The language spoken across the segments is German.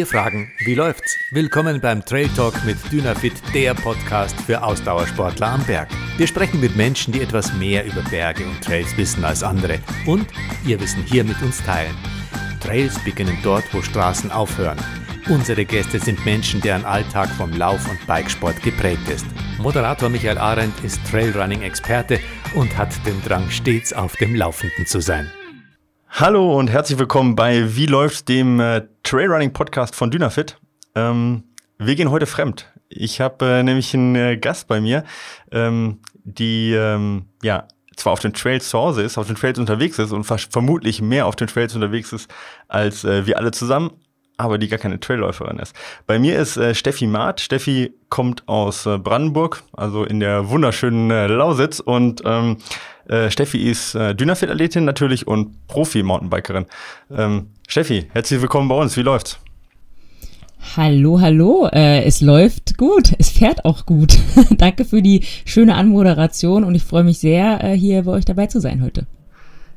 Wir fragen, wie läuft's? Willkommen beim Trail Talk mit Dynafit, der Podcast für Ausdauersportler am Berg. Wir sprechen mit Menschen, die etwas mehr über Berge und Trails wissen als andere und ihr Wissen hier mit uns teilen. Trails beginnen dort, wo Straßen aufhören. Unsere Gäste sind Menschen, deren Alltag vom Lauf- und Bikesport geprägt ist. Moderator Michael Arendt ist Trailrunning-Experte und hat den Drang, stets auf dem Laufenden zu sein. Hallo und herzlich willkommen bei Wie läuft dem äh, Trailrunning Podcast von Dynafit. Ähm, wir gehen heute fremd. Ich habe äh, nämlich einen äh, Gast bei mir, ähm, die ähm, ja zwar auf den Trails zu Hause ist, auf den Trails unterwegs ist und vermutlich mehr auf den Trails unterwegs ist als äh, wir alle zusammen, aber die gar keine Trailläuferin ist. Bei mir ist äh, Steffi Maat. Steffi kommt aus äh, Brandenburg, also in der wunderschönen äh, Lausitz und ähm, äh, Steffi ist äh, Dynafit-Athletin natürlich und Profi-Mountainbikerin. Ähm, Steffi, herzlich willkommen bei uns. Wie läuft's? Hallo, hallo. Äh, es läuft gut. Es fährt auch gut. Danke für die schöne Anmoderation und ich freue mich sehr, äh, hier bei euch dabei zu sein heute.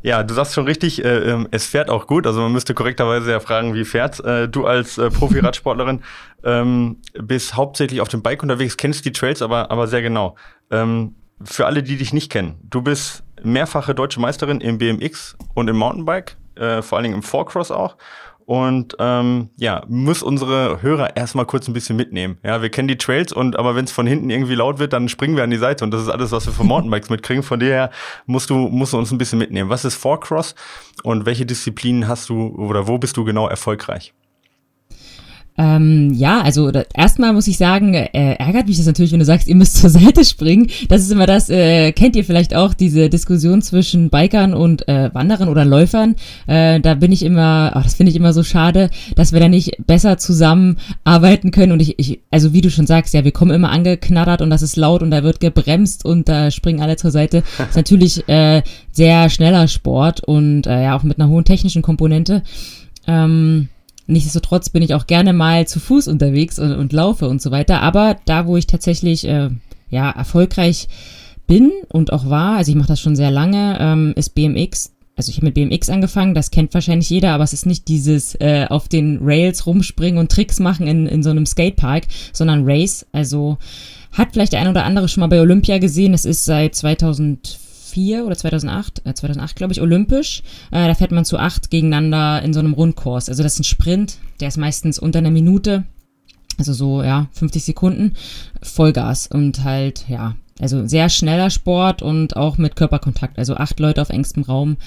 Ja, du sagst schon richtig, äh, ähm, es fährt auch gut. Also man müsste korrekterweise ja fragen, wie fährt äh, du als äh, Profi-Radsportlerin ähm, bist hauptsächlich auf dem Bike unterwegs, kennst die Trails aber, aber sehr genau. Ähm, für alle, die dich nicht kennen, du bist mehrfache deutsche Meisterin im BMX und im Mountainbike, äh, vor allen Dingen im Four-Cross auch. Und ähm, ja, muss unsere Hörer erstmal kurz ein bisschen mitnehmen. Ja, wir kennen die Trails und aber wenn es von hinten irgendwie laut wird, dann springen wir an die Seite und das ist alles, was wir von Mountainbikes mitkriegen. Von daher musst du, musst du uns ein bisschen mitnehmen. Was ist Four-Cross und welche Disziplinen hast du oder wo bist du genau erfolgreich? Ähm, ja, also erstmal muss ich sagen, äh, ärgert mich das natürlich, wenn du sagst, ihr müsst zur Seite springen. Das ist immer das, äh, kennt ihr vielleicht auch, diese Diskussion zwischen Bikern und äh, Wanderern oder Läufern. Äh, da bin ich immer, ach, das finde ich immer so schade, dass wir da nicht besser zusammenarbeiten können. Und ich, ich, also wie du schon sagst, ja, wir kommen immer angeknattert und das ist laut und da wird gebremst und da springen alle zur Seite. Das ist natürlich äh, sehr schneller Sport und äh, ja, auch mit einer hohen technischen Komponente. Ähm, Nichtsdestotrotz bin ich auch gerne mal zu Fuß unterwegs und, und laufe und so weiter. Aber da, wo ich tatsächlich äh, ja erfolgreich bin und auch war, also ich mache das schon sehr lange, ähm, ist BMX. Also ich habe mit BMX angefangen, das kennt wahrscheinlich jeder, aber es ist nicht dieses äh, auf den Rails rumspringen und Tricks machen in, in so einem Skatepark, sondern Race. Also hat vielleicht der ein oder andere schon mal bei Olympia gesehen. Es ist seit 2004 2004 oder 2008, äh, 2008 glaube ich, olympisch. Äh, da fährt man zu acht gegeneinander in so einem Rundkurs. Also das ist ein Sprint, der ist meistens unter einer Minute, also so, ja, 50 Sekunden, Vollgas und halt, ja, also sehr schneller Sport und auch mit Körperkontakt, also acht Leute auf engstem Raum.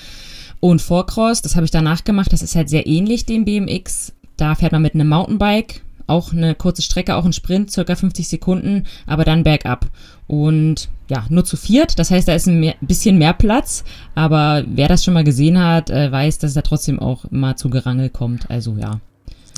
Und Vorcross, das habe ich danach gemacht, das ist halt sehr ähnlich dem BMX. Da fährt man mit einem Mountainbike auch eine kurze Strecke, auch ein Sprint, circa 50 Sekunden, aber dann bergab. Und ja, nur zu viert, das heißt, da ist ein bisschen mehr Platz, aber wer das schon mal gesehen hat, äh, weiß, dass es da trotzdem auch immer zu Gerangel kommt. Also ja.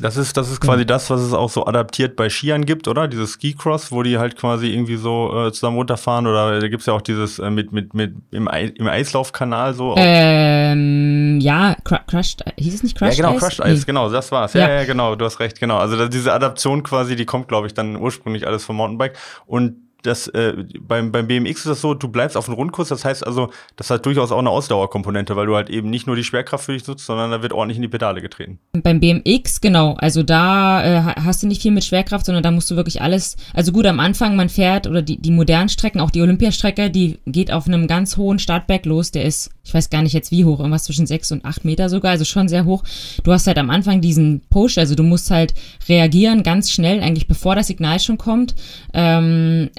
Das ist, das ist quasi ja. das, was es auch so adaptiert bei Skiern gibt, oder? Dieses Ski-Cross, wo die halt quasi irgendwie so äh, zusammen runterfahren oder da gibt's ja auch dieses äh, mit, mit, mit im, Ei, im Eislaufkanal so. Ähm, ja, Cr Crushed, hieß es nicht Crushed Ice? Ja, genau, Crushed Ice, genau, das war's. Ja, ja, ja, genau, du hast recht, genau. Also diese Adaption quasi, die kommt, glaube ich, dann ursprünglich alles vom Mountainbike und das äh, beim, beim BMX ist das so, du bleibst auf dem Rundkurs, das heißt also, das hat durchaus auch eine Ausdauerkomponente, weil du halt eben nicht nur die Schwerkraft für dich nutzt, sondern da wird ordentlich in die Pedale getreten. Beim BMX, genau, also da äh, hast du nicht viel mit Schwerkraft, sondern da musst du wirklich alles, also gut, am Anfang, man fährt, oder die, die modernen Strecken, auch die Olympiastrecke, die geht auf einem ganz hohen Startberg los, der ist, ich weiß gar nicht jetzt wie hoch, irgendwas zwischen sechs und acht Meter sogar, also schon sehr hoch. Du hast halt am Anfang diesen Push, also du musst halt reagieren ganz schnell, eigentlich bevor das Signal schon kommt. Ähm,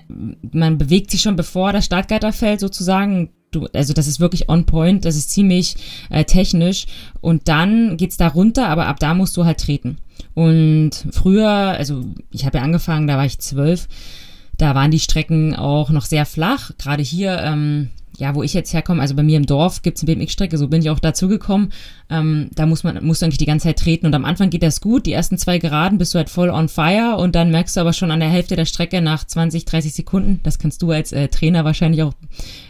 man bewegt sich schon bevor das Startgatter fällt sozusagen. Du, also das ist wirklich on point, das ist ziemlich äh, technisch und dann geht's da runter, aber ab da musst du halt treten. Und früher, also ich habe ja angefangen, da war ich zwölf, da waren die Strecken auch noch sehr flach. Gerade hier ähm, ja, wo ich jetzt herkomme, also bei mir im Dorf gibt es eine BMX-Strecke, so bin ich auch dazu gekommen. Ähm, da muss man, musst du eigentlich die ganze Zeit treten und am Anfang geht das gut. Die ersten zwei Geraden bist du halt voll on fire und dann merkst du aber schon an der Hälfte der Strecke nach 20, 30 Sekunden, das kannst du als äh, Trainer wahrscheinlich auch,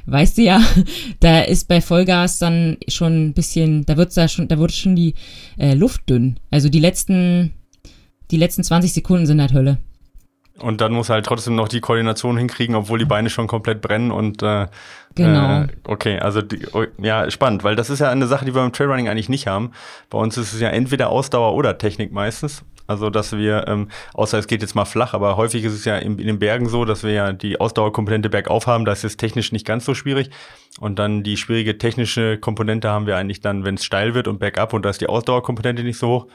weißt du ja, da ist bei Vollgas dann schon ein bisschen, da wird's da schon, da wurde schon die äh, Luft dünn. Also die letzten, die letzten 20 Sekunden sind halt Hölle. Und dann muss halt trotzdem noch die Koordination hinkriegen, obwohl die Beine schon komplett brennen und äh, genau. Äh, okay, also die, oh, ja, spannend, weil das ist ja eine Sache, die wir beim Trailrunning eigentlich nicht haben. Bei uns ist es ja entweder Ausdauer oder Technik meistens. Also, dass wir, ähm, außer es geht jetzt mal flach, aber häufig ist es ja in, in den Bergen so, dass wir ja die Ausdauerkomponente bergauf haben. Da ist es technisch nicht ganz so schwierig. Und dann die schwierige technische Komponente haben wir eigentlich dann, wenn es steil wird und bergab und da ist die Ausdauerkomponente nicht so hoch.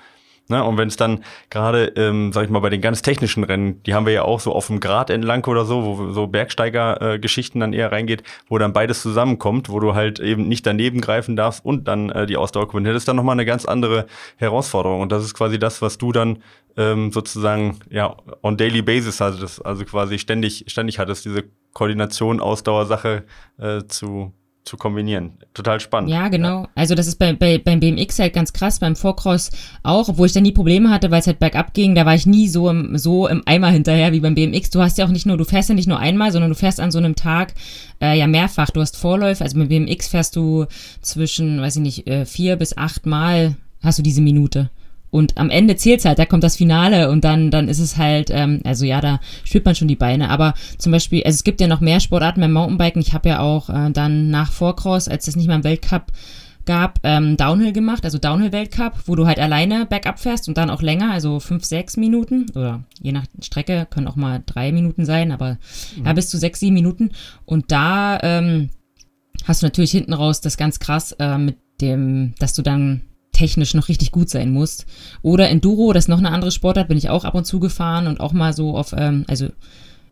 Ne? Und wenn es dann gerade, ähm, sag ich mal, bei den ganz technischen Rennen, die haben wir ja auch so auf dem Grat entlang oder so, wo so Bergsteiger-Geschichten dann eher reingeht, wo dann beides zusammenkommt, wo du halt eben nicht daneben greifen darfst und dann äh, die Ausdauer kommt. Das ist dann nochmal eine ganz andere Herausforderung. Und das ist quasi das, was du dann ähm, sozusagen ja on daily basis hattest, also quasi ständig, ständig hattest, diese Koordination, Ausdauersache äh, zu zu kombinieren. Total spannend. Ja, genau. Also das ist bei, bei, beim BMX halt ganz krass, beim Vorcross auch, obwohl ich da nie Probleme hatte, weil es halt bergab ging, da war ich nie so im, so im Eimer hinterher wie beim BMX. Du hast ja auch nicht nur, du fährst ja nicht nur einmal, sondern du fährst an so einem Tag äh, ja mehrfach. Du hast Vorläufe, also beim BMX fährst du zwischen, weiß ich nicht, äh, vier bis acht Mal hast du diese Minute. Und am Ende zählt's halt, da kommt das Finale und dann, dann ist es halt, ähm, also ja, da spürt man schon die Beine. Aber zum Beispiel, also es gibt ja noch mehr Sportarten beim Mountainbiken. Ich habe ja auch äh, dann nach Vorcross, als das nicht mehr im Weltcup gab, ähm, Downhill gemacht, also Downhill-Weltcup, wo du halt alleine bergab fährst und dann auch länger, also fünf, sechs Minuten oder je nach Strecke können auch mal drei Minuten sein, aber mhm. ja, bis zu sechs, sieben Minuten. Und da ähm, hast du natürlich hinten raus das ganz krass äh, mit dem, dass du dann technisch noch richtig gut sein musst. Oder Enduro, das ist noch eine andere Sportart, bin ich auch ab und zu gefahren und auch mal so auf, ähm, also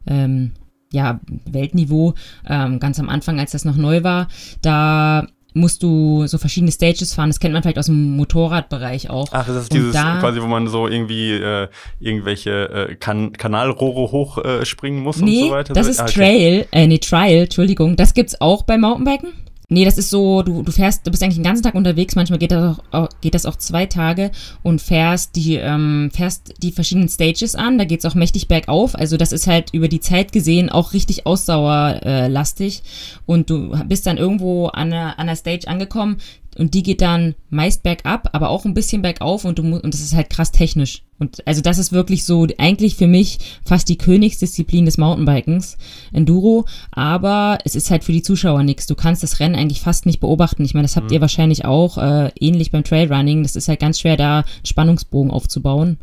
ähm, ja, Weltniveau, ähm, ganz am Anfang, als das noch neu war, da musst du so verschiedene Stages fahren. Das kennt man vielleicht aus dem Motorradbereich auch. Ach, das ist dieses da, quasi, wo man so irgendwie äh, irgendwelche äh, kan Kanalrohre hochspringen äh, muss nee, und so weiter. Das ist ah, okay. Trail, äh, nee, Trial, Entschuldigung. Das gibt's auch beim Mountainbiken. Nee, das ist so, du, du fährst, du bist eigentlich den ganzen Tag unterwegs, manchmal geht das auch, geht das auch zwei Tage und fährst die, ähm, fährst die verschiedenen Stages an, da geht's auch mächtig bergauf, also das ist halt über die Zeit gesehen auch richtig ausdauerlastig und du bist dann irgendwo an einer, an einer Stage angekommen, und die geht dann meist bergab, aber auch ein bisschen bergauf und du musst, und das ist halt krass technisch. Und also das ist wirklich so eigentlich für mich fast die Königsdisziplin des Mountainbikens, Enduro, aber es ist halt für die Zuschauer nichts. Du kannst das Rennen eigentlich fast nicht beobachten. Ich meine, das habt mhm. ihr wahrscheinlich auch äh, ähnlich beim Trailrunning. Das ist halt ganz schwer, da einen Spannungsbogen aufzubauen.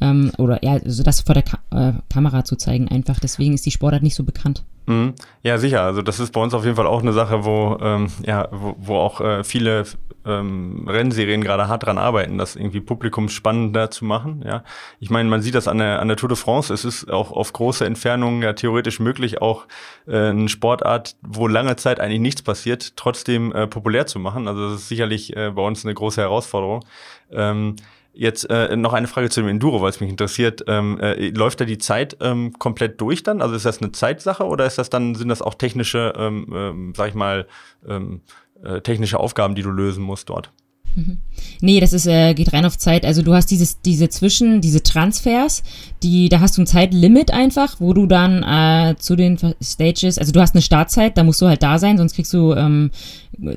Ähm, oder ja, also das vor der Ka äh, Kamera zu zeigen einfach. Deswegen ist die Sportart nicht so bekannt. Mhm. Ja, sicher. Also das ist bei uns auf jeden Fall auch eine Sache, wo, ähm, ja, wo, wo auch äh, viele ähm, Rennserien gerade hart dran arbeiten, das irgendwie publikumsspannender zu machen. Ja, ich meine, man sieht das an der an der Tour de France. Es ist auch auf große Entfernungen ja theoretisch möglich, auch äh, eine Sportart, wo lange Zeit eigentlich nichts passiert, trotzdem äh, populär zu machen. Also das ist sicherlich äh, bei uns eine große Herausforderung. Ähm, Jetzt äh, noch eine Frage zu dem Enduro, weil es mich interessiert. Ähm, äh, läuft da die Zeit ähm, komplett durch dann? Also ist das eine Zeitsache oder ist das dann, sind das auch technische, ähm, ähm, sag ich mal, ähm, äh, technische Aufgaben, die du lösen musst dort? Mhm. Nee, das ist, äh, geht rein auf Zeit. Also du hast dieses, diese Zwischen, diese Transfers, die, da hast du ein Zeitlimit einfach, wo du dann äh, zu den Stages, also du hast eine Startzeit, da musst du halt da sein, sonst kriegst du, ähm,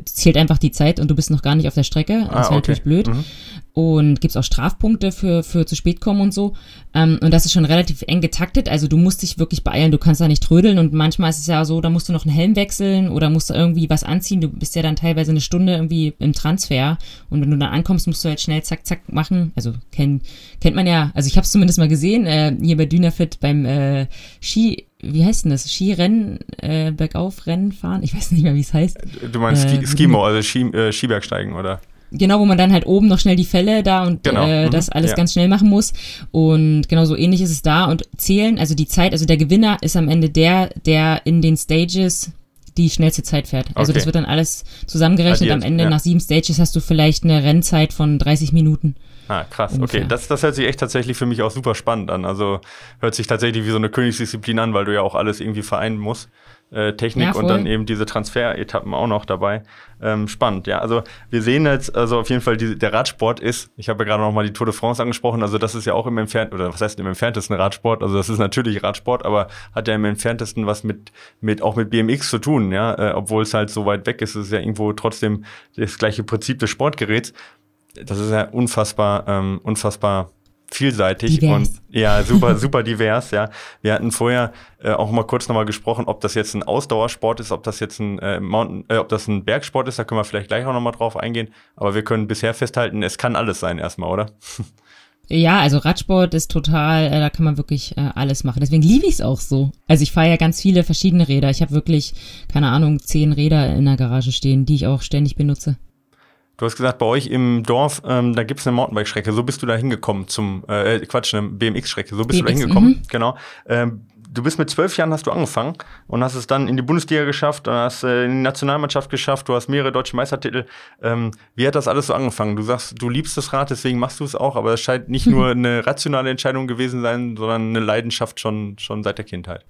zählt einfach die Zeit und du bist noch gar nicht auf der Strecke. Das ah, wäre okay. natürlich blöd. Mhm und gibt es auch Strafpunkte für, für zu spät kommen und so. Ähm, und das ist schon relativ eng getaktet, also du musst dich wirklich beeilen, du kannst da nicht trödeln und manchmal ist es ja so, da musst du noch einen Helm wechseln oder musst du irgendwie was anziehen, du bist ja dann teilweise eine Stunde irgendwie im Transfer und wenn du dann ankommst, musst du halt schnell zack, zack machen. Also kenn, kennt man ja, also ich habe es zumindest mal gesehen, äh, hier bei Dynafit beim äh, Ski, wie heißt denn das? Skirennen, äh, Bergaufrennen fahren? Ich weiß nicht mehr, wie es heißt. Du meinst äh, Skimo, also Ski, äh, Skibergsteigen, oder? Genau, wo man dann halt oben noch schnell die Fälle da und genau. äh, mhm. das alles ja. ganz schnell machen muss. Und genau so ähnlich ist es da. Und zählen, also die Zeit, also der Gewinner ist am Ende der, der in den Stages die schnellste Zeit fährt. Also okay. das wird dann alles zusammengerechnet. Addiert, am Ende ja. nach sieben Stages hast du vielleicht eine Rennzeit von 30 Minuten. Ah, krass. Ungefähr. Okay, das, das hört sich echt tatsächlich für mich auch super spannend an. Also hört sich tatsächlich wie so eine Königsdisziplin an, weil du ja auch alles irgendwie vereinen musst. Äh, Technik ja, und dann eben diese Transferetappen auch noch dabei. Ähm, spannend, ja. Also wir sehen jetzt, also auf jeden Fall, die, der Radsport ist, ich habe ja gerade noch mal die Tour de France angesprochen, also das ist ja auch im entfernten, oder was heißt im entferntesten Radsport, also das ist natürlich Radsport, aber hat ja im entferntesten was mit, mit auch mit BMX zu tun, ja, äh, obwohl es halt so weit weg ist, ist ja irgendwo trotzdem das gleiche Prinzip des Sportgeräts. Das ist ja unfassbar, ähm, unfassbar vielseitig divers. und ja, super, super divers, ja. Wir hatten vorher äh, auch mal kurz nochmal gesprochen, ob das jetzt ein Ausdauersport ist, ob das jetzt ein äh, Mountain, äh, ob das ein Bergsport ist, da können wir vielleicht gleich auch nochmal drauf eingehen. Aber wir können bisher festhalten, es kann alles sein erstmal, oder? Ja, also Radsport ist total, äh, da kann man wirklich äh, alles machen. Deswegen liebe ich es auch so. Also ich fahre ja ganz viele verschiedene Räder. Ich habe wirklich, keine Ahnung, zehn Räder in der Garage stehen, die ich auch ständig benutze. Du hast gesagt, bei euch im Dorf, ähm, da gibt es eine Mountainbike-Strecke. So bist du da hingekommen zum, äh, Quatsch, eine BMX-Strecke. So bist BMX, du da hingekommen, -hmm. genau. Ähm, du bist mit zwölf Jahren hast du angefangen und hast es dann in die Bundesliga geschafft, und hast äh, in die Nationalmannschaft geschafft, du hast mehrere deutsche Meistertitel. Ähm, wie hat das alles so angefangen? Du sagst, du liebst das Rad, deswegen machst du es auch, aber es scheint nicht nur eine rationale Entscheidung gewesen sein, sondern eine Leidenschaft schon, schon seit der Kindheit.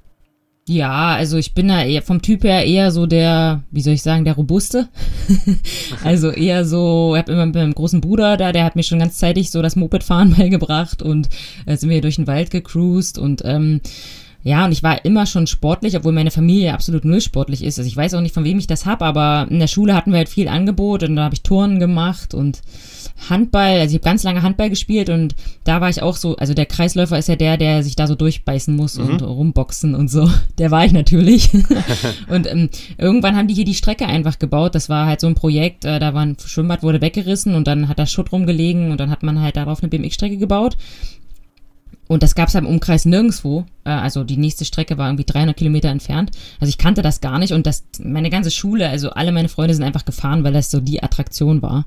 Ja, also ich bin da eher vom Typ her eher so der, wie soll ich sagen, der Robuste. also eher so, ich habe immer mit meinem großen Bruder da, der hat mir schon ganz zeitig so das Mopedfahren beigebracht und äh, sind wir durch den Wald gecruised und ähm, ja, und ich war immer schon sportlich, obwohl meine Familie absolut null sportlich ist. Also ich weiß auch nicht, von wem ich das habe, aber in der Schule hatten wir halt viel Angebot und da habe ich Turnen gemacht und Handball, also ich habe ganz lange Handball gespielt und da war ich auch so, also der Kreisläufer ist ja der, der sich da so durchbeißen muss mhm. und rumboxen und so. Der war ich natürlich. und ähm, irgendwann haben die hier die Strecke einfach gebaut. Das war halt so ein Projekt, äh, da war ein Schwimmbad, wurde weggerissen und dann hat da Schutt rumgelegen und dann hat man halt darauf eine BMX-Strecke gebaut. Und das gab es im Umkreis nirgendwo. Äh, also die nächste Strecke war irgendwie 300 Kilometer entfernt. Also ich kannte das gar nicht und das, meine ganze Schule, also alle meine Freunde sind einfach gefahren, weil das so die Attraktion war.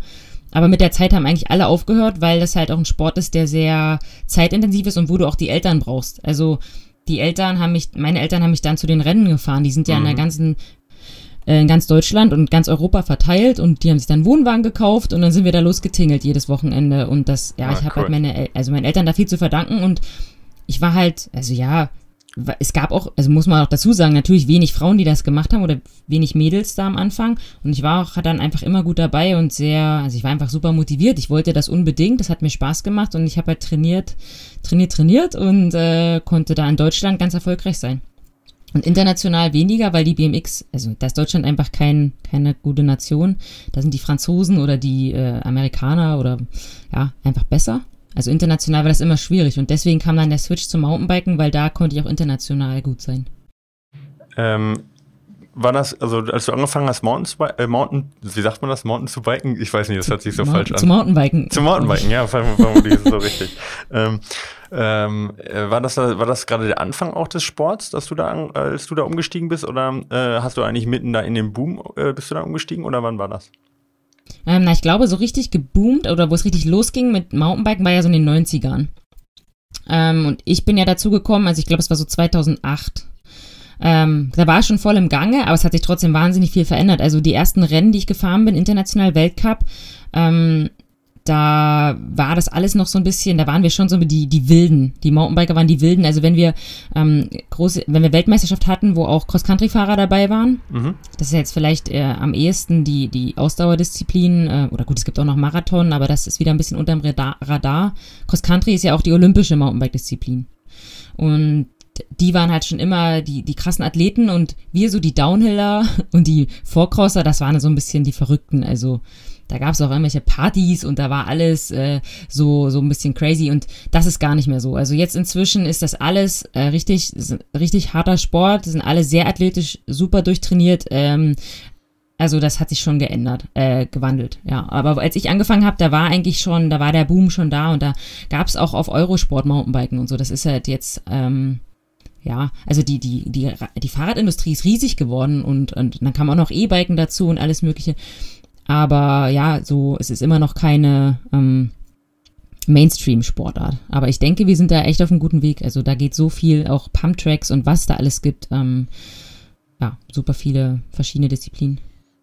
Aber mit der Zeit haben eigentlich alle aufgehört, weil das halt auch ein Sport ist, der sehr zeitintensiv ist und wo du auch die Eltern brauchst. Also die Eltern haben mich, meine Eltern haben mich dann zu den Rennen gefahren. Die sind ja mhm. in der mhm. ganzen in ganz Deutschland und ganz Europa verteilt und die haben sich dann Wohnwagen gekauft und dann sind wir da losgetingelt jedes Wochenende und das, ja, ah, ich habe halt cool. halt meine, also meinen Eltern da viel zu verdanken und ich war halt, also ja, es gab auch, also muss man auch dazu sagen, natürlich wenig Frauen, die das gemacht haben oder wenig Mädels da am Anfang. Und ich war auch dann einfach immer gut dabei und sehr, also ich war einfach super motiviert. Ich wollte das unbedingt, das hat mir Spaß gemacht und ich habe halt trainiert, trainiert, trainiert und äh, konnte da in Deutschland ganz erfolgreich sein. Und international weniger, weil die BMX, also da ist Deutschland einfach kein, keine gute Nation. Da sind die Franzosen oder die äh, Amerikaner oder ja, einfach besser. Also international war das immer schwierig und deswegen kam dann der Switch zum Mountainbiken, weil da konnte ich auch international gut sein. Ähm, war das, also als du angefangen hast, Mountain, äh, Mountain, wie sagt man das, Mountain zu biken? Ich weiß nicht, das hört sich so Mo falsch an. Zu Mountainbiken. Zu Mountainbiken, ja, vermutlich ist so richtig. Ähm, ähm, äh, war das, war das gerade der Anfang auch des Sports, dass du da, als du da umgestiegen bist, oder äh, hast du eigentlich mitten da in dem Boom, äh, bist du da umgestiegen, oder wann war das? Ähm, na, ich glaube, so richtig geboomt oder wo es richtig losging mit Mountainbiken war ja so in den 90ern. Ähm, und ich bin ja dazu gekommen, also ich glaube, es war so 2008. Ähm, da war es schon voll im Gange, aber es hat sich trotzdem wahnsinnig viel verändert. Also die ersten Rennen, die ich gefahren bin, international Weltcup, ähm, da war das alles noch so ein bisschen, da waren wir schon so die, die Wilden. Die Mountainbiker waren die Wilden. Also wenn wir ähm, große, wenn wir Weltmeisterschaft hatten, wo auch Cross-Country-Fahrer dabei waren, mhm. das ist jetzt vielleicht äh, am ehesten die, die Ausdauerdisziplin, äh, oder gut, es gibt auch noch Marathon, aber das ist wieder ein bisschen unterm Radar. Cross-Country ist ja auch die olympische Mountainbike-Disziplin. Und die waren halt schon immer die, die krassen Athleten und wir so die Downhiller und die Vorcrosser, das waren so ein bisschen die Verrückten. Also da gab es auch irgendwelche Partys und da war alles äh, so, so ein bisschen crazy und das ist gar nicht mehr so. Also jetzt inzwischen ist das alles äh, richtig, richtig harter Sport, sind alle sehr athletisch, super durchtrainiert. Ähm, also das hat sich schon geändert, äh, gewandelt, ja. Aber als ich angefangen habe, da war eigentlich schon, da war der Boom schon da und da gab es auch auf Eurosport Mountainbiken und so. Das ist halt jetzt, ähm, ja, also die, die, die, die Fahrradindustrie ist riesig geworden und, und dann kam auch noch E-Biken dazu und alles Mögliche. Aber ja, so, es ist immer noch keine ähm, Mainstream-Sportart. Aber ich denke, wir sind da echt auf einem guten Weg. Also da geht so viel, auch Pump-Tracks und was da alles gibt. Ähm, ja, super viele verschiedene Disziplinen.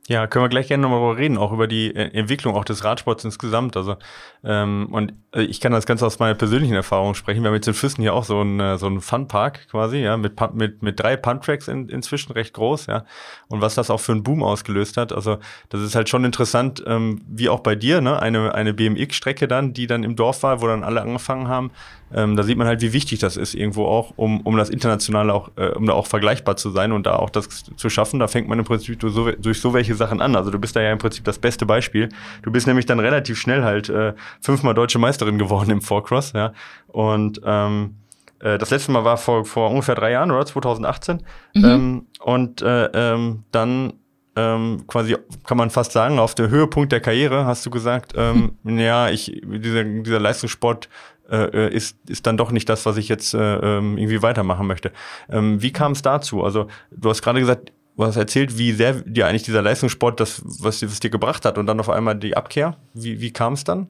Ja, können wir gleich gerne nochmal darüber reden, auch über die äh, Entwicklung auch des Radsports insgesamt. Also ähm, und äh, ich kann das Ganze aus meiner persönlichen Erfahrung sprechen. Wir haben jetzt in Füssen hier auch so einen äh, so einen Funpark quasi, ja, mit mit mit drei Pumptracks in, inzwischen recht groß, ja. Und was das auch für einen Boom ausgelöst hat. Also das ist halt schon interessant, ähm, wie auch bei dir, ne, eine eine BMX-Strecke dann, die dann im Dorf war, wo dann alle angefangen haben. Ähm, da sieht man halt, wie wichtig das ist irgendwo auch, um um das internationale auch, äh, um da auch vergleichbar zu sein und da auch das zu schaffen. Da fängt man im Prinzip durch so, durch so welche Sachen an. Also du bist da ja im Prinzip das beste Beispiel. Du bist nämlich dann relativ schnell halt äh, fünfmal deutsche Meisterin geworden im Four-Cross, ja. Und ähm, äh, das letzte Mal war vor, vor ungefähr drei Jahren, oder? 2018. Mhm. Ähm, und äh, ähm, dann ähm, quasi, kann man fast sagen, auf der Höhepunkt der Karriere hast du gesagt, ähm, ja, ich, dieser, dieser Leistungssport äh, ist, ist dann doch nicht das, was ich jetzt äh, ähm, irgendwie weitermachen möchte. Ähm, wie kam es dazu? Also du hast gerade gesagt, du hast erzählt, wie sehr dir eigentlich dieser Leistungssport das, was, was dir gebracht hat und dann auf einmal die Abkehr. Wie, wie kam es dann?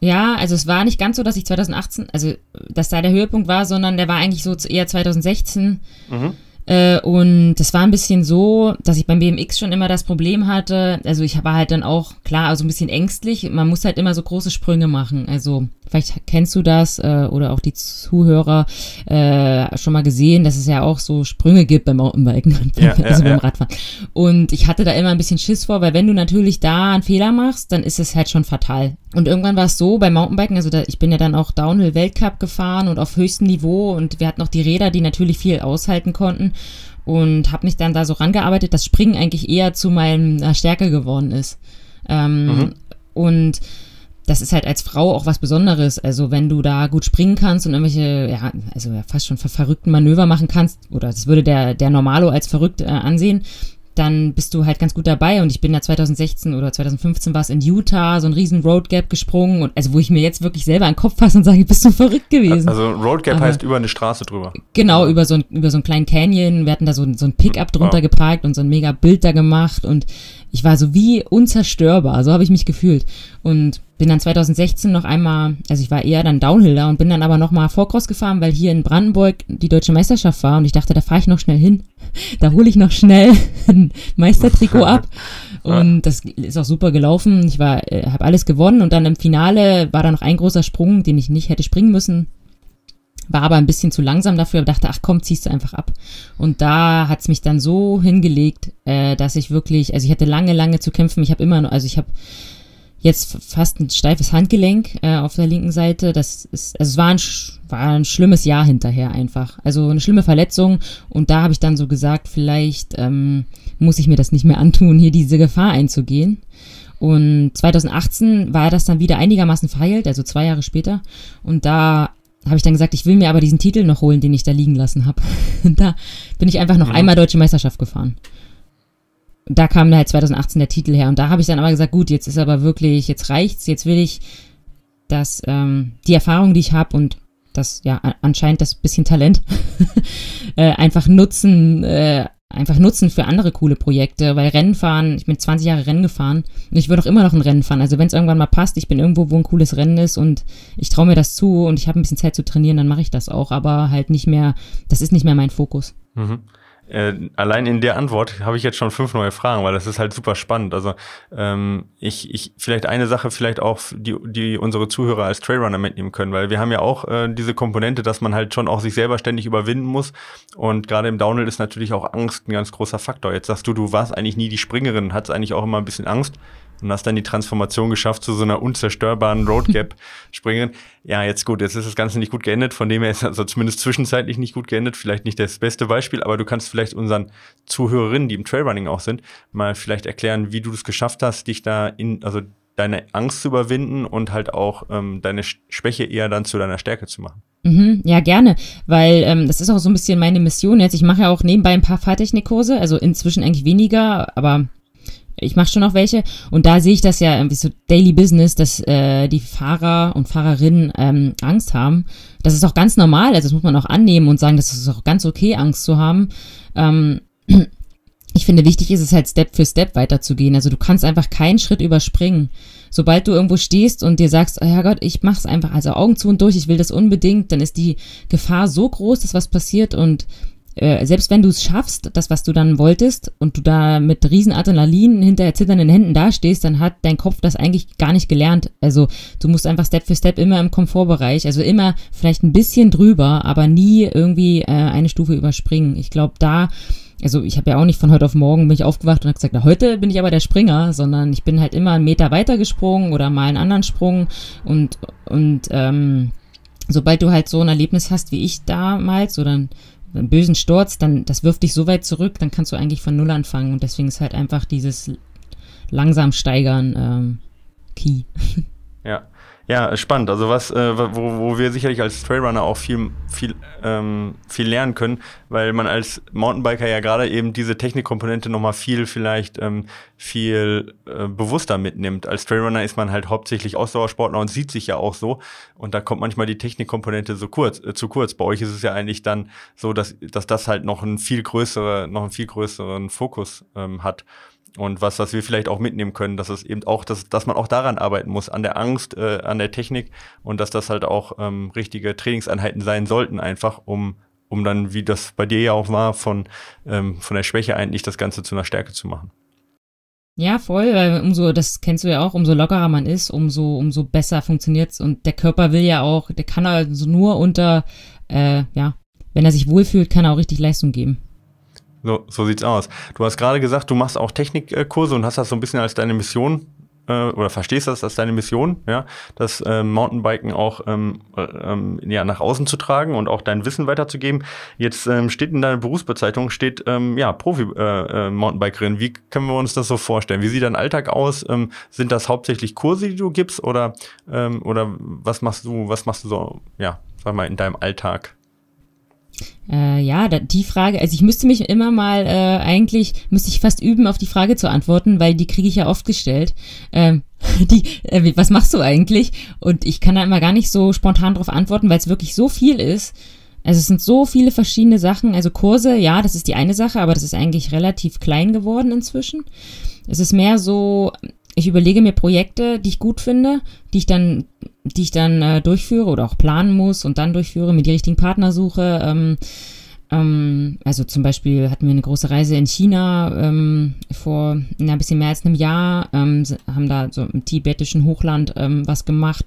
Ja, also es war nicht ganz so, dass ich 2018, also dass da der Höhepunkt war, sondern der war eigentlich so eher 2016. Mhm. Äh, und das war ein bisschen so, dass ich beim BMX schon immer das Problem hatte. Also ich war halt dann auch, klar, also ein bisschen ängstlich. Man muss halt immer so große Sprünge machen. Also vielleicht kennst du das äh, oder auch die Zuhörer äh, schon mal gesehen, dass es ja auch so Sprünge gibt beim Mountainbiken, ja, also ja, beim ja. Radfahren. Und ich hatte da immer ein bisschen Schiss vor, weil wenn du natürlich da einen Fehler machst, dann ist es halt schon fatal. Und irgendwann war es so beim Mountainbiken, also da, ich bin ja dann auch Downhill Weltcup gefahren und auf höchstem Niveau und wir hatten auch die Räder, die natürlich viel aushalten konnten und habe mich dann da so rangearbeitet, dass Springen eigentlich eher zu meiner Stärke geworden ist. Ähm, mhm. Und das ist halt als Frau auch was Besonderes. Also wenn du da gut springen kannst und irgendwelche, ja, also fast schon ver verrückten Manöver machen kannst, oder das würde der, der Normalo als verrückt äh, ansehen, dann bist du halt ganz gut dabei. Und ich bin da 2016 oder 2015 war es in Utah, so ein riesen Road Gap gesprungen. Und also wo ich mir jetzt wirklich selber an den Kopf fasse und sage, bist du verrückt gewesen. Also Road Gap Aber, heißt über eine Straße drüber. Genau, über so, ein, über so einen kleinen Canyon. Wir hatten da so, so ein Pickup drunter wow. geparkt und so ein mega Bild da gemacht. Und ich war so wie unzerstörbar. So habe ich mich gefühlt. Und bin dann 2016 noch einmal, also ich war eher dann Downhill da und bin dann aber noch mal Vorcross gefahren, weil hier in Brandenburg die deutsche Meisterschaft war und ich dachte, da fahre ich noch schnell hin. Da hole ich noch schnell ein Meistertrikot ab und das ist auch super gelaufen. Ich war, äh, habe alles gewonnen und dann im Finale war da noch ein großer Sprung, den ich nicht hätte springen müssen. War aber ein bisschen zu langsam dafür, aber dachte, ach komm, ziehst du einfach ab. Und da hat's mich dann so hingelegt, äh, dass ich wirklich, also ich hatte lange, lange zu kämpfen. Ich habe immer noch, also ich habe jetzt fast ein steifes Handgelenk äh, auf der linken Seite. Das ist, also es war ein, war ein schlimmes Jahr hinterher einfach. Also eine schlimme Verletzung. Und da habe ich dann so gesagt, vielleicht ähm, muss ich mir das nicht mehr antun, hier diese Gefahr einzugehen. Und 2018 war das dann wieder einigermaßen verheilt, also zwei Jahre später. Und da habe ich dann gesagt, ich will mir aber diesen Titel noch holen, den ich da liegen lassen habe. Da bin ich einfach noch mhm. einmal deutsche Meisterschaft gefahren da kam halt 2018 der Titel her und da habe ich dann aber gesagt, gut, jetzt ist aber wirklich, jetzt reicht's, jetzt will ich, dass ähm, die Erfahrung, die ich habe und das ja anscheinend das bisschen Talent äh, einfach nutzen, äh, einfach nutzen für andere coole Projekte, weil Rennen fahren, ich bin 20 Jahre Rennen gefahren und ich würde auch immer noch ein Rennen fahren. Also wenn es irgendwann mal passt, ich bin irgendwo, wo ein cooles Rennen ist und ich traue mir das zu und ich habe ein bisschen Zeit zu trainieren, dann mache ich das auch, aber halt nicht mehr, das ist nicht mehr mein Fokus. Mhm. Äh, allein in der Antwort habe ich jetzt schon fünf neue Fragen, weil das ist halt super spannend. Also ähm, ich, ich vielleicht eine Sache vielleicht auch, die, die unsere Zuhörer als Trailrunner mitnehmen können, weil wir haben ja auch äh, diese Komponente, dass man halt schon auch sich selber ständig überwinden muss. Und gerade im Downhill ist natürlich auch Angst ein ganz großer Faktor. Jetzt sagst du, du warst eigentlich nie die Springerin, hattest eigentlich auch immer ein bisschen Angst und hast dann die Transformation geschafft zu so einer unzerstörbaren Roadgap springen. Ja, jetzt gut, jetzt ist das Ganze nicht gut geendet, von dem her ist es also zumindest zwischenzeitlich nicht gut geendet, vielleicht nicht das beste Beispiel, aber du kannst vielleicht unseren Zuhörerinnen, die im Trailrunning auch sind, mal vielleicht erklären, wie du es geschafft hast, dich da in, also deine Angst zu überwinden und halt auch ähm, deine Schwäche eher dann zu deiner Stärke zu machen. Mhm, ja, gerne, weil ähm, das ist auch so ein bisschen meine Mission jetzt. Ich mache ja auch nebenbei ein paar Fahrtechnikkurse, also inzwischen eigentlich weniger, aber ich mache schon noch welche und da sehe ich das ja irgendwie so Daily Business, dass äh, die Fahrer und Fahrerinnen ähm, Angst haben. Das ist auch ganz normal, also das muss man auch annehmen und sagen, das ist auch ganz okay, Angst zu haben. Ähm, ich finde, wichtig ist es halt Step für Step weiterzugehen. Also du kannst einfach keinen Schritt überspringen. Sobald du irgendwo stehst und dir sagst, oh Herrgott, ich mach's einfach, also Augen zu und durch, ich will das unbedingt, dann ist die Gefahr so groß, dass was passiert und äh, selbst wenn du es schaffst, das, was du dann wolltest, und du da mit riesen Adrenalin hinter zitternden Händen dastehst, dann hat dein Kopf das eigentlich gar nicht gelernt. Also du musst einfach Step für Step immer im Komfortbereich, also immer vielleicht ein bisschen drüber, aber nie irgendwie äh, eine Stufe überspringen. Ich glaube, da also ich habe ja auch nicht von heute auf morgen bin ich aufgewacht und habe gesagt, na, heute bin ich aber der Springer, sondern ich bin halt immer einen Meter weiter gesprungen oder mal einen anderen Sprung und und ähm, sobald du halt so ein Erlebnis hast wie ich damals oder einen bösen Sturz, dann das wirft dich so weit zurück, dann kannst du eigentlich von Null anfangen. Und deswegen ist halt einfach dieses langsam steigern ähm, Key. Ja. Ja, spannend. Also was, äh, wo, wo wir sicherlich als Trailrunner auch viel, viel, ähm, viel lernen können, weil man als Mountainbiker ja gerade eben diese Technikkomponente nochmal viel, vielleicht ähm, viel äh, bewusster mitnimmt. Als Trailrunner ist man halt hauptsächlich Ausdauersportler und sieht sich ja auch so. Und da kommt manchmal die Technikkomponente so kurz, äh, zu kurz. Bei euch ist es ja eigentlich dann so, dass, dass das halt noch einen viel größere, noch einen viel größeren Fokus ähm, hat. Und was, was wir vielleicht auch mitnehmen können, dass es eben auch, dass, dass man auch daran arbeiten muss, an der Angst, äh, an der Technik und dass das halt auch ähm, richtige Trainingseinheiten sein sollten, einfach um, um dann, wie das bei dir ja auch war, von, ähm, von der Schwäche eigentlich das Ganze zu einer Stärke zu machen. Ja, voll, weil umso, das kennst du ja auch, umso lockerer man ist, umso, umso besser funktioniert's und der Körper will ja auch, der kann also nur unter, äh, ja, wenn er sich wohlfühlt, kann er auch richtig Leistung geben. So, so sieht's aus. Du hast gerade gesagt, du machst auch Technikkurse und hast das so ein bisschen als deine Mission äh, oder verstehst das als deine Mission, ja, das äh, Mountainbiken auch ähm, äh, ähm, ja, nach außen zu tragen und auch dein Wissen weiterzugeben. Jetzt ähm, steht in deiner Berufsbezeichnung steht ähm, ja Profi-Mountainbikerin. Äh, äh Wie können wir uns das so vorstellen? Wie sieht dein Alltag aus? Ähm, sind das hauptsächlich Kurse, die du gibst oder ähm, oder was machst du? Was machst du so? Ja, sag mal in deinem Alltag? Äh, ja, da, die Frage, also ich müsste mich immer mal äh, eigentlich, müsste ich fast üben, auf die Frage zu antworten, weil die kriege ich ja oft gestellt. Ähm, die, äh, was machst du eigentlich? Und ich kann da immer gar nicht so spontan drauf antworten, weil es wirklich so viel ist. Also es sind so viele verschiedene Sachen. Also Kurse, ja, das ist die eine Sache, aber das ist eigentlich relativ klein geworden inzwischen. Es ist mehr so, ich überlege mir Projekte, die ich gut finde, die ich dann, die ich dann äh, durchführe oder auch planen muss und dann durchführe, mir die richtigen Partner suche. Ähm, ähm, also zum Beispiel hatten wir eine große Reise in China ähm, vor na, ein bisschen mehr als einem Jahr, ähm, haben da so im tibetischen Hochland ähm, was gemacht.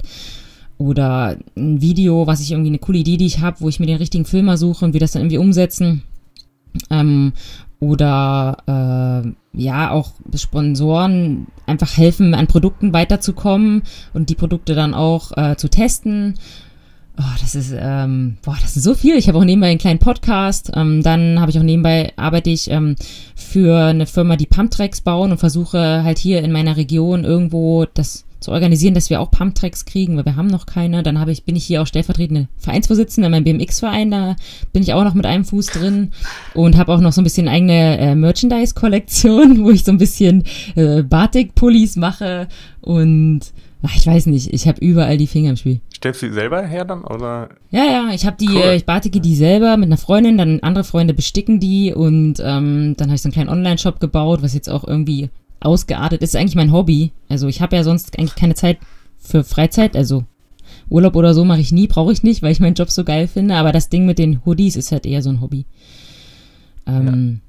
Oder ein Video, was ich irgendwie eine coole Idee, die ich habe, wo ich mir den richtigen Filmer suche und wir das dann irgendwie umsetzen. Ähm, oder äh, ja, auch Sponsoren einfach helfen, an Produkten weiterzukommen und die Produkte dann auch äh, zu testen. Oh, das ist, ähm, boah, das ist so viel. Ich habe auch nebenbei einen kleinen Podcast. Ähm, dann habe ich auch nebenbei arbeite ich ähm, für eine Firma, die Pumptracks bauen und versuche halt hier in meiner Region irgendwo das zu organisieren, dass wir auch Pumptracks kriegen, weil wir haben noch keine. Dann habe ich, bin ich hier auch stellvertretende Vereinsvorsitzende in meinem BMX-Verein, da bin ich auch noch mit einem Fuß drin und habe auch noch so ein bisschen eigene äh, Merchandise-Kollektion, wo ich so ein bisschen äh, Batik-Pullis mache und ach, ich weiß nicht, ich habe überall die Finger im Spiel. Stellst du die selber her dann? Oder? Ja, ja, ich habe die, cool. äh, ich batike die selber mit einer Freundin, dann andere Freunde besticken die und ähm, dann habe ich so einen kleinen Online-Shop gebaut, was jetzt auch irgendwie ausgeartet ist eigentlich mein Hobby. Also ich habe ja sonst eigentlich keine Zeit für Freizeit, also Urlaub oder so mache ich nie, brauche ich nicht, weil ich meinen Job so geil finde, aber das Ding mit den Hoodies ist halt eher so ein Hobby. Ähm,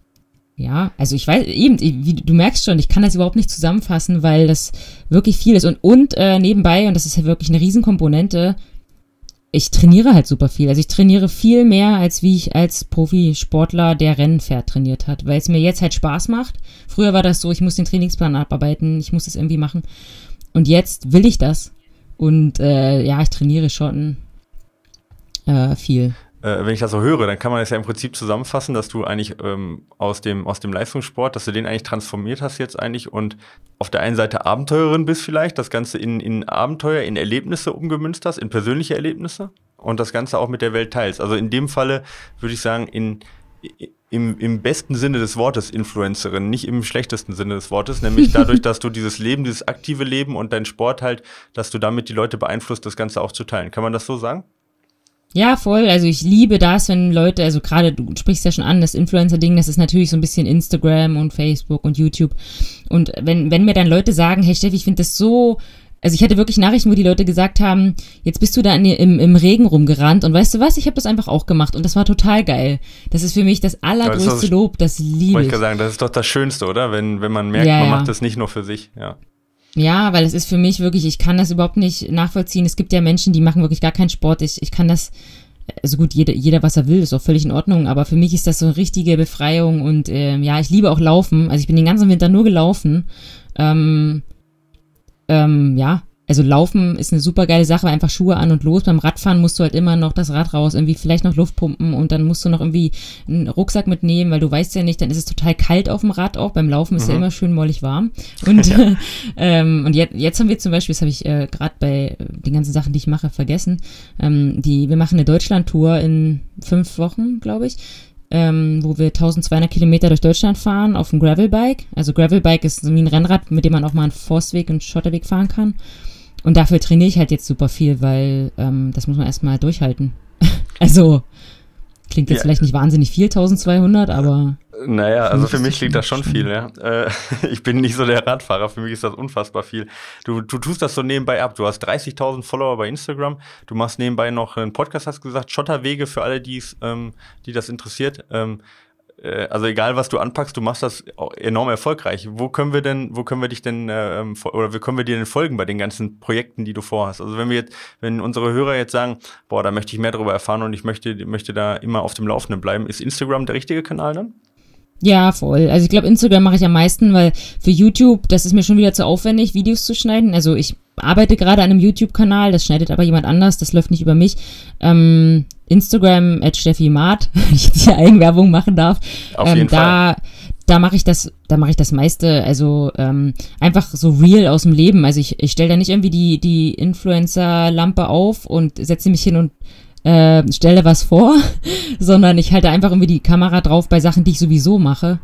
ja. ja. also ich weiß, eben, wie, du merkst schon, ich kann das überhaupt nicht zusammenfassen, weil das wirklich viel ist. Und, und äh, nebenbei, und das ist ja wirklich eine Riesenkomponente, ich trainiere halt super viel. Also ich trainiere viel mehr, als wie ich als Profisportler, der Rennen fährt, trainiert hat, weil es mir jetzt halt Spaß macht. Früher war das so, ich muss den Trainingsplan abarbeiten, ich muss das irgendwie machen. Und jetzt will ich das. Und äh, ja, ich trainiere schon äh, viel äh, wenn ich das so höre, dann kann man es ja im Prinzip zusammenfassen, dass du eigentlich ähm, aus, dem, aus dem Leistungssport, dass du den eigentlich transformiert hast jetzt eigentlich und auf der einen Seite Abenteurerin bist vielleicht, das Ganze in, in Abenteuer, in Erlebnisse umgemünzt hast, in persönliche Erlebnisse und das Ganze auch mit der Welt teilst. Also in dem Falle würde ich sagen, in, im, im besten Sinne des Wortes Influencerin, nicht im schlechtesten Sinne des Wortes, nämlich dadurch, dass du dieses Leben, dieses aktive Leben und dein Sport halt, dass du damit die Leute beeinflusst, das Ganze auch zu teilen. Kann man das so sagen? Ja, voll. Also ich liebe das, wenn Leute, also gerade du sprichst ja schon an, das Influencer-Ding, das ist natürlich so ein bisschen Instagram und Facebook und YouTube. Und wenn, wenn mir dann Leute sagen, hey Steffi, ich finde das so, also ich hatte wirklich Nachrichten, wo die Leute gesagt haben, jetzt bist du da in, im, im Regen rumgerannt und weißt du was, ich habe das einfach auch gemacht und das war total geil. Das ist für mich das allergrößte Lob, das liebe ich. Wollte ich sagen, das ist doch das Schönste, oder? Wenn, wenn man merkt, ja, man ja. macht das nicht nur für sich, ja. Ja, weil es ist für mich wirklich, ich kann das überhaupt nicht nachvollziehen. Es gibt ja Menschen, die machen wirklich gar keinen Sport. Ich, ich kann das, also gut, jeder, jeder, was er will, ist auch völlig in Ordnung, aber für mich ist das so eine richtige Befreiung und äh, ja, ich liebe auch Laufen. Also ich bin den ganzen Winter nur gelaufen. Ähm, ähm, ja, also Laufen ist eine super geile Sache, einfach Schuhe an und los. Beim Radfahren musst du halt immer noch das Rad raus, irgendwie vielleicht noch Luft pumpen und dann musst du noch irgendwie einen Rucksack mitnehmen, weil du weißt ja nicht, dann ist es total kalt auf dem Rad auch. Beim Laufen ist mhm. ja immer schön mollig warm. Und, ja. ähm, und jetzt, jetzt haben wir zum Beispiel, das habe ich äh, gerade bei den ganzen Sachen, die ich mache, vergessen. Ähm, die, wir machen eine Deutschland-Tour in fünf Wochen, glaube ich ähm, wo wir 1200 Kilometer durch Deutschland fahren auf dem Gravelbike. Also Gravelbike ist wie ein Rennrad, mit dem man auch mal einen Forstweg und Schotterweg fahren kann. Und dafür trainiere ich halt jetzt super viel, weil ähm, das muss man erstmal durchhalten. also klingt jetzt ja. vielleicht nicht wahnsinnig viel, 1200, aber. Naja, also für mich klingt das schon viel, ja. Äh, ich bin nicht so der Radfahrer, für mich ist das unfassbar viel. Du, du tust das so nebenbei ab. Du hast 30.000 Follower bei Instagram, du machst nebenbei noch einen Podcast, hast gesagt, Schotterwege für alle, die's, ähm, die das interessiert. Ähm, äh, also egal was du anpackst, du machst das enorm erfolgreich. Wo können wir denn, wo können wir dich denn äh, ähm, oder wie können wir dir denn folgen bei den ganzen Projekten, die du vorhast? Also wenn wir jetzt, wenn unsere Hörer jetzt sagen, boah, da möchte ich mehr darüber erfahren und ich möchte, möchte da immer auf dem Laufenden bleiben, ist Instagram der richtige Kanal dann? Ja, voll. Also ich glaube, Instagram mache ich am meisten, weil für YouTube, das ist mir schon wieder zu aufwendig, Videos zu schneiden. Also ich arbeite gerade an einem YouTube-Kanal, das schneidet aber jemand anders, das läuft nicht über mich. Ähm, Instagram at Steffi Maat, wenn ich jetzt hier Eigenwerbung machen darf. Auf jeden ähm, da, Fall. Da mache ich das, da mache ich das meiste, also ähm, einfach so real aus dem Leben. Also ich, ich stelle da nicht irgendwie die, die Influencer-Lampe auf und setze mich hin und äh, stelle was vor, sondern ich halte einfach irgendwie die Kamera drauf bei Sachen, die ich sowieso mache.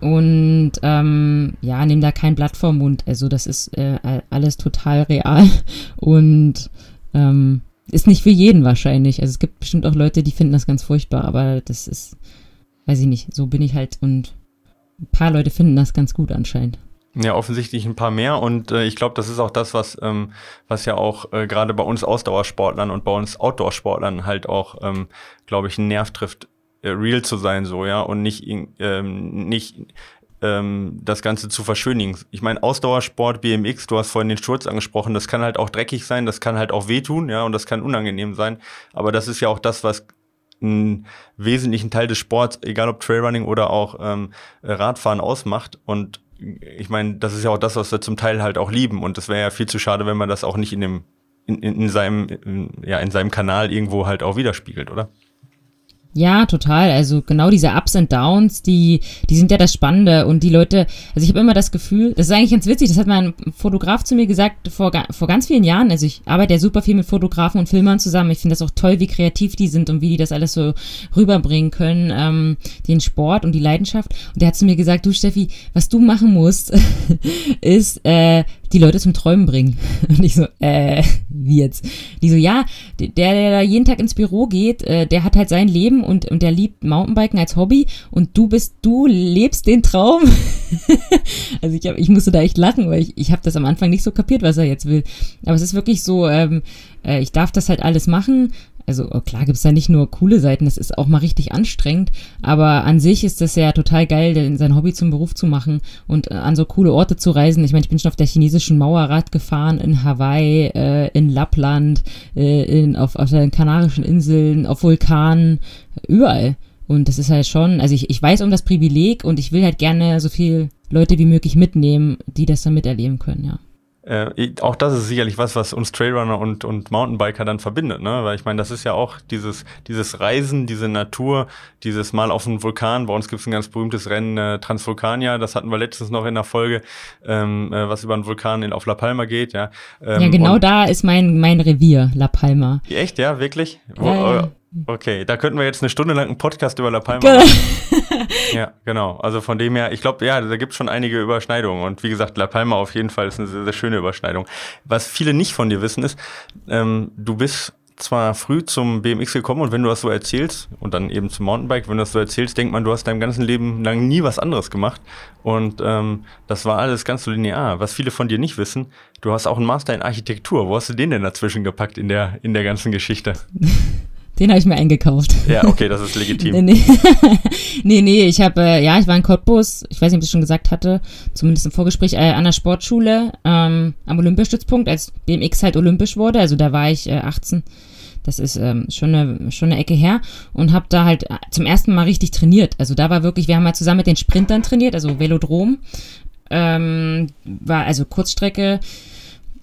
Und ähm, ja, nehme da kein Blatt vorm Mund. Also das ist äh, alles total real und ähm, ist nicht für jeden wahrscheinlich. Also es gibt bestimmt auch Leute, die finden das ganz furchtbar, aber das ist, weiß ich nicht, so bin ich halt und ein paar Leute finden das ganz gut anscheinend. Ja, offensichtlich ein paar mehr und äh, ich glaube, das ist auch das, was, ähm, was ja auch äh, gerade bei uns Ausdauersportlern und bei uns Outdoor-Sportlern halt auch, ähm, glaube ich, einen Nerv trifft, äh, real zu sein so, ja, und nicht, ähm, nicht ähm, das Ganze zu verschönigen. Ich meine, Ausdauersport, BMX, du hast vorhin den Sturz angesprochen, das kann halt auch dreckig sein, das kann halt auch wehtun, ja, und das kann unangenehm sein. Aber das ist ja auch das, was einen wesentlichen Teil des Sports, egal ob Trailrunning oder auch ähm, Radfahren ausmacht. Und ich meine, das ist ja auch das, was wir zum Teil halt auch lieben. Und es wäre ja viel zu schade, wenn man das auch nicht in dem, in, in, seinem, in, ja, in seinem Kanal irgendwo halt auch widerspiegelt, oder? Ja, total. Also genau diese Ups und Downs, die, die sind ja das Spannende. Und die Leute, also ich habe immer das Gefühl, das ist eigentlich ganz witzig, das hat mein Fotograf zu mir gesagt vor, vor ganz vielen Jahren. Also ich arbeite ja super viel mit Fotografen und Filmern zusammen. Ich finde das auch toll, wie kreativ die sind und wie die das alles so rüberbringen können, ähm, den Sport und die Leidenschaft. Und der hat zu mir gesagt, du Steffi, was du machen musst, ist äh, die Leute zum Träumen bringen. Und ich so, äh, wie jetzt? Die so, ja, der, der da jeden Tag ins Büro geht, äh, der hat halt sein Leben und, und der liebt Mountainbiken als Hobby und du bist, du lebst den Traum. also ich, hab, ich musste da echt lachen, weil ich, ich habe das am Anfang nicht so kapiert, was er jetzt will. Aber es ist wirklich so, ähm, äh, ich darf das halt alles machen, also oh, klar gibt es da nicht nur coole Seiten, das ist auch mal richtig anstrengend, aber an sich ist das ja total geil, sein Hobby zum Beruf zu machen und äh, an so coole Orte zu reisen. Ich meine, ich bin schon auf der chinesischen Mauerrad gefahren, in Hawaii, äh, in Lappland, äh, in, auf, auf den Kanarischen Inseln, auf Vulkanen, überall. Und das ist halt schon, also ich, ich weiß um das Privileg und ich will halt gerne so viel Leute wie möglich mitnehmen, die das dann miterleben können, ja. Äh, auch das ist sicherlich was, was uns Trailrunner und, und Mountainbiker dann verbindet, ne? Weil ich meine, das ist ja auch dieses, dieses Reisen, diese Natur, dieses Mal auf einen Vulkan. Bei uns gibt es ein ganz berühmtes Rennen, äh, Transvulkania, das hatten wir letztens noch in der Folge, ähm, äh, was über einen Vulkan in, auf La Palma geht, ja. Ähm, ja, genau da ist mein, mein Revier, La Palma. Echt, ja, wirklich? Wo, ja, Okay, da könnten wir jetzt eine Stunde lang einen Podcast über La Palma machen. ja, genau. Also von dem her, ich glaube, ja, da gibt es schon einige Überschneidungen. Und wie gesagt, La Palma auf jeden Fall ist eine sehr, sehr schöne Überschneidung. Was viele nicht von dir wissen, ist, ähm, du bist zwar früh zum BMX gekommen und wenn du das so erzählst und dann eben zum Mountainbike, wenn du das so erzählst, denkt man, du hast deinem ganzen Leben lang nie was anderes gemacht und ähm, das war alles ganz so linear. Was viele von dir nicht wissen, du hast auch einen Master in Architektur. Wo hast du den denn dazwischen gepackt in der in der ganzen Geschichte? Den habe ich mir eingekauft. Ja, okay, das ist legitim. nee, nee. nee, nee, ich habe, äh, ja, ich war in Cottbus, ich weiß nicht, ob ich das schon gesagt hatte, zumindest im Vorgespräch, äh, an der Sportschule ähm, am Olympiastützpunkt, als BMX halt olympisch wurde, also da war ich äh, 18. Das ist ähm, schon, eine, schon eine Ecke her und habe da halt äh, zum ersten Mal richtig trainiert. Also da war wirklich, wir haben halt zusammen mit den Sprintern trainiert, also Velodrom. Ähm, war also Kurzstrecke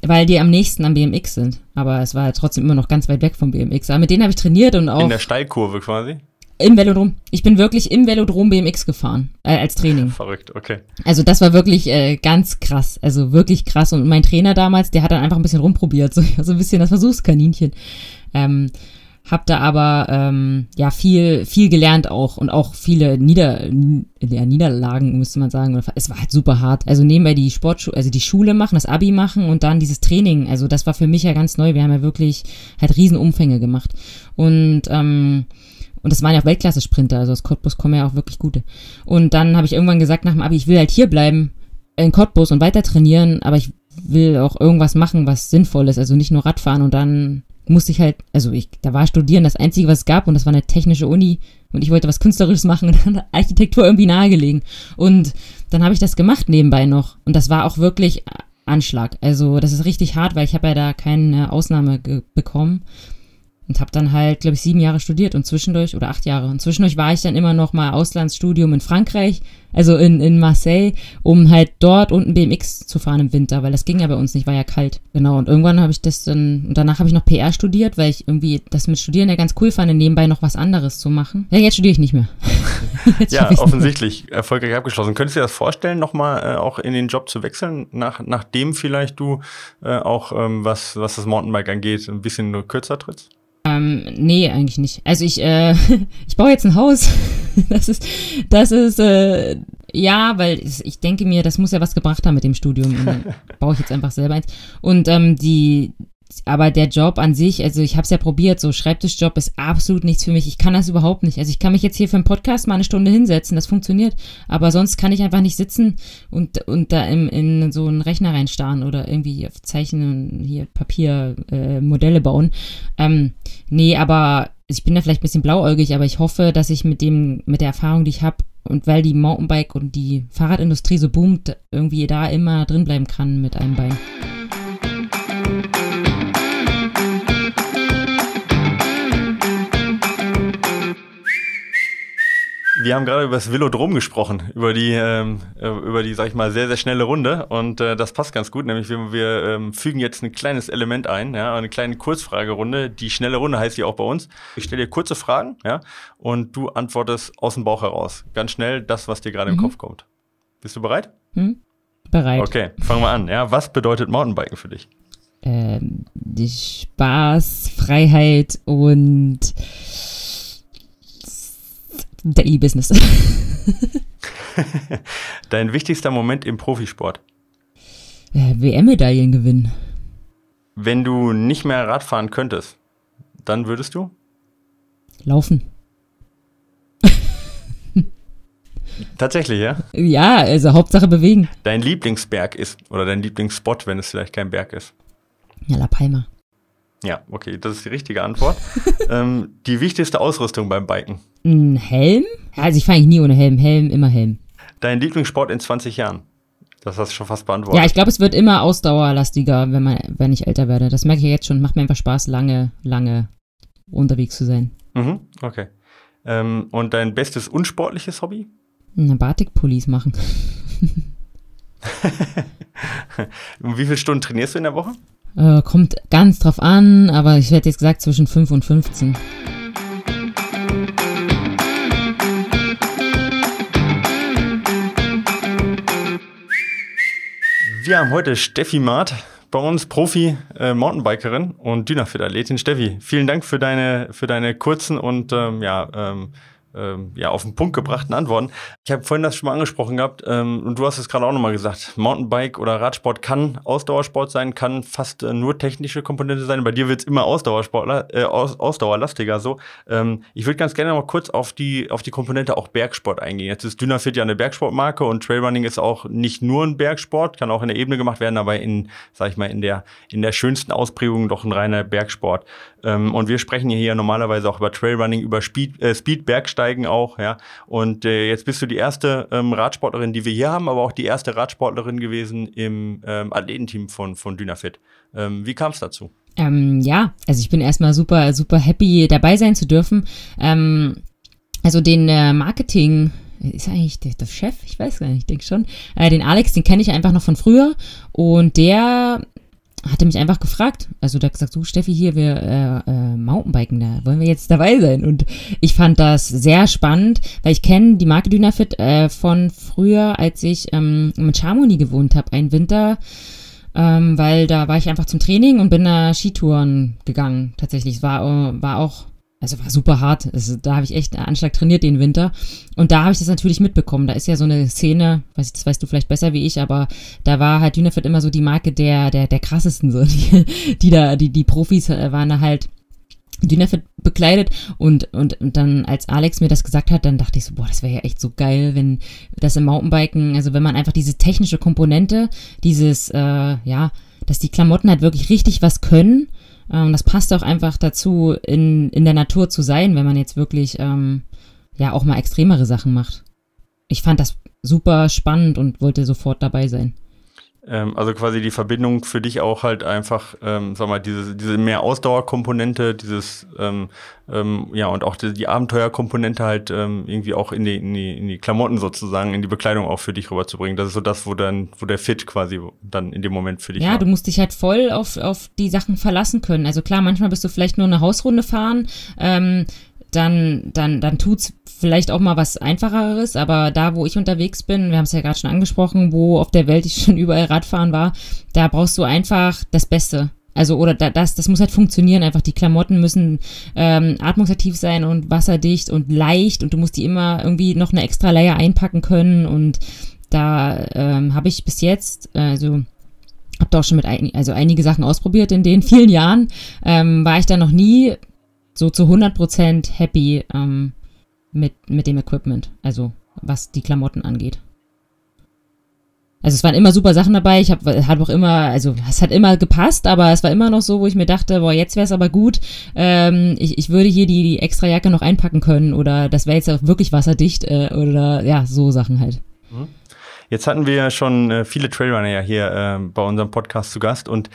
weil die am nächsten am BMX sind. Aber es war halt trotzdem immer noch ganz weit weg vom BMX. Aber mit denen habe ich trainiert und auch. In der Steilkurve quasi? Im Velodrom. Ich bin wirklich im Velodrom BMX gefahren, äh, als Training. Verrückt, okay. Also das war wirklich äh, ganz krass, also wirklich krass. Und mein Trainer damals, der hat dann einfach ein bisschen rumprobiert, so, so ein bisschen das Versuchskaninchen. Ähm, hab da aber ähm, ja viel viel gelernt auch und auch viele Nieder ja, Niederlagen müsste man sagen es war halt super hart. Also nebenbei die Sportschule also die Schule machen das Abi machen und dann dieses Training. Also das war für mich ja ganz neu. Wir haben ja wirklich halt Riesenumfänge gemacht. Und ähm, und das waren ja auch Weltklasse-Sprinter, also aus Cottbus kommen ja auch wirklich gute. Und dann habe ich irgendwann gesagt nach dem Abi, ich will halt hier bleiben in Cottbus und weiter trainieren, aber ich will auch irgendwas machen, was sinnvoll ist, also nicht nur Radfahren und dann musste ich halt, also ich, da war Studieren das Einzige, was es gab und das war eine technische Uni und ich wollte was Künstlerisches machen und dann Architektur irgendwie nahegelegen. Und dann habe ich das gemacht nebenbei noch und das war auch wirklich Anschlag. Also das ist richtig hart, weil ich habe ja da keine Ausnahme bekommen und habe dann halt, glaube ich, sieben Jahre studiert und zwischendurch, oder acht Jahre, und zwischendurch war ich dann immer noch mal Auslandsstudium in Frankreich, also in, in Marseille, um halt dort unten BMX zu fahren im Winter, weil das ging ja bei uns nicht, war ja kalt. Genau, und irgendwann habe ich das dann, und danach habe ich noch PR studiert, weil ich irgendwie das mit Studieren ja ganz cool fand, nebenbei noch was anderes zu machen. Ja, jetzt studiere ich nicht mehr. ja, offensichtlich erfolgreich abgeschlossen. Könntest du dir das vorstellen, nochmal äh, auch in den Job zu wechseln, nach, nachdem vielleicht du äh, auch, ähm, was, was das Mountainbike angeht, ein bisschen nur kürzer trittst? Ähm, nee, eigentlich nicht. Also ich, äh, ich baue jetzt ein Haus. das ist, das ist, äh, ja, weil ich denke mir, das muss ja was gebracht haben mit dem Studium. Und dann baue ich jetzt einfach selber eins. Und ähm, die, aber der Job an sich, also ich habe es ja probiert, so Schreibtischjob ist absolut nichts für mich. Ich kann das überhaupt nicht. Also ich kann mich jetzt hier für einen Podcast mal eine Stunde hinsetzen, das funktioniert. Aber sonst kann ich einfach nicht sitzen und, und da im, in so einen Rechner reinstarren oder irgendwie auf Zeichnen, hier Papier, äh, bauen. Ähm, nee, aber ich bin da vielleicht ein bisschen blauäugig, aber ich hoffe, dass ich mit dem, mit der Erfahrung, die ich habe, und weil die Mountainbike und die Fahrradindustrie so boomt, irgendwie da immer drin bleiben kann mit einem Bein. Wir haben gerade über das Velodrom gesprochen, über die, ähm, äh, über die, sag ich mal, sehr, sehr schnelle Runde. Und äh, das passt ganz gut, nämlich wir, wir ähm, fügen jetzt ein kleines Element ein, ja, eine kleine Kurzfragerunde. Die schnelle Runde heißt hier auch bei uns. Ich stelle dir kurze Fragen, ja, und du antwortest aus dem Bauch heraus. Ganz schnell das, was dir gerade mhm. im Kopf kommt. Bist du bereit? Mhm. Bereit. Okay, fangen wir an. Ja, was bedeutet Mountainbiken für dich? Ähm, die Spaß, Freiheit und Daily Business. Dein wichtigster Moment im Profisport? Äh, WM-Medaillen gewinnen. Wenn du nicht mehr Radfahren könntest, dann würdest du? Laufen. Tatsächlich, ja? Ja, also Hauptsache bewegen. Dein Lieblingsberg ist, oder dein Lieblingsspot, wenn es vielleicht kein Berg ist? Ja, La Palma. Ja, okay, das ist die richtige Antwort. ähm, die wichtigste Ausrüstung beim Biken? Ein Helm? Also ich fahre eigentlich nie ohne Helm. Helm, immer Helm. Dein Lieblingssport in 20 Jahren? Das hast du schon fast beantwortet. Ja, ich glaube, es wird immer ausdauerlastiger, wenn, man, wenn ich älter werde. Das merke ich jetzt schon. Macht mir einfach Spaß, lange, lange unterwegs zu sein. Mhm, okay. Ähm, und dein bestes unsportliches Hobby? Eine Batik-Pullis machen. und wie viele Stunden trainierst du in der Woche? Äh, kommt ganz drauf an, aber ich hätte jetzt gesagt zwischen 5 und 15. Wir haben heute Steffi Maat bei uns, Profi äh, Mountainbikerin und Dynafit-Athletin. Steffi, vielen Dank für deine, für deine kurzen und ähm, ja, ähm, ähm, ja, auf den Punkt gebrachten Antworten. Ich habe vorhin das schon mal angesprochen gehabt ähm, und du hast es gerade auch nochmal gesagt. Mountainbike oder Radsport kann Ausdauersport sein, kann fast äh, nur technische Komponente sein. Bei dir wird es immer Ausdauersportler, äh, Aus, Ausdauerlastiger so. Ähm, ich würde ganz gerne mal kurz auf die, auf die Komponente auch Bergsport eingehen. Jetzt ist Dynafit ja eine Bergsportmarke und Trailrunning ist auch nicht nur ein Bergsport, kann auch in der Ebene gemacht werden, aber in, sag ich mal, in der, in der schönsten Ausprägung doch ein reiner Bergsport. Ähm, und wir sprechen hier normalerweise auch über Trailrunning, über Speed, äh, Speed Bergsteigen auch, ja. Und äh, jetzt bist du die erste ähm, Radsportlerin, die wir hier haben, aber auch die erste Radsportlerin gewesen im ähm, Athletenteam von, von Dynafit. Ähm, wie kam es dazu? Ähm, ja, also ich bin erstmal super, super happy dabei sein zu dürfen. Ähm, also den äh, Marketing ist eigentlich der, der, Chef? Ich weiß gar nicht, ich denke schon. Äh, den Alex, den kenne ich einfach noch von früher und der hatte mich einfach gefragt. Also da gesagt, so Steffi, hier, wir äh, äh, Mountainbiken, da wollen wir jetzt dabei sein. Und ich fand das sehr spannend, weil ich kenne die Marke Dynafit äh, von früher, als ich ähm, mit Chamonix gewohnt habe, einen Winter. Ähm, weil da war ich einfach zum Training und bin da Skitouren gegangen. Tatsächlich, es war, war auch also war super hart. Also, da habe ich echt einen Anschlag trainiert den Winter. Und da habe ich das natürlich mitbekommen. Da ist ja so eine Szene, weiß, das weißt du vielleicht besser wie ich, aber da war halt Dynafit immer so die Marke der, der, der krassesten, so. Die, die da, die, die Profis äh, waren da halt Dynafit bekleidet und, und, und dann, als Alex mir das gesagt hat, dann dachte ich so, boah, das wäre ja echt so geil, wenn das im Mountainbiken, also wenn man einfach diese technische Komponente, dieses, äh, ja, dass die Klamotten halt wirklich richtig was können ähm, das passt auch einfach dazu, in, in der Natur zu sein, wenn man jetzt wirklich ähm, ja auch mal extremere Sachen macht. Ich fand das super spannend und wollte sofort dabei sein. Ähm, also quasi die Verbindung für dich auch halt einfach, ähm, sag mal, diese, diese mehr Ausdauerkomponente, dieses, ähm, ähm, ja, und auch die, die Abenteuerkomponente halt ähm, irgendwie auch in die, in, die, in die Klamotten sozusagen, in die Bekleidung auch für dich rüberzubringen. Das ist so das, wo dann, wo der Fit quasi dann in dem Moment für dich Ja, war. du musst dich halt voll auf, auf die Sachen verlassen können. Also klar, manchmal bist du vielleicht nur eine Hausrunde fahren, ähm, dann, dann, dann tut's vielleicht auch mal was Einfacheres, aber da, wo ich unterwegs bin, wir haben es ja gerade schon angesprochen, wo auf der Welt ich schon überall Radfahren war, da brauchst du einfach das Beste. Also, oder da, das, das muss halt funktionieren. Einfach die Klamotten müssen ähm, atmungsaktiv sein und wasserdicht und leicht und du musst die immer irgendwie noch eine extra Layer einpacken können. Und da ähm, habe ich bis jetzt, also habe da auch schon mit ein, also einige Sachen ausprobiert in den vielen Jahren, ähm, war ich da noch nie so zu 100% happy ähm, mit, mit dem Equipment, also was die Klamotten angeht. Also es waren immer super Sachen dabei. Ich habe hat auch immer, also es hat immer gepasst, aber es war immer noch so, wo ich mir dachte, boah, jetzt wäre es aber gut. Ähm, ich, ich würde hier die, die extra Jacke noch einpacken können oder das wäre jetzt auch wirklich wasserdicht äh, oder ja, so Sachen halt. Mhm. Jetzt hatten wir schon äh, viele Trailrunner ja hier äh, bei unserem Podcast zu Gast und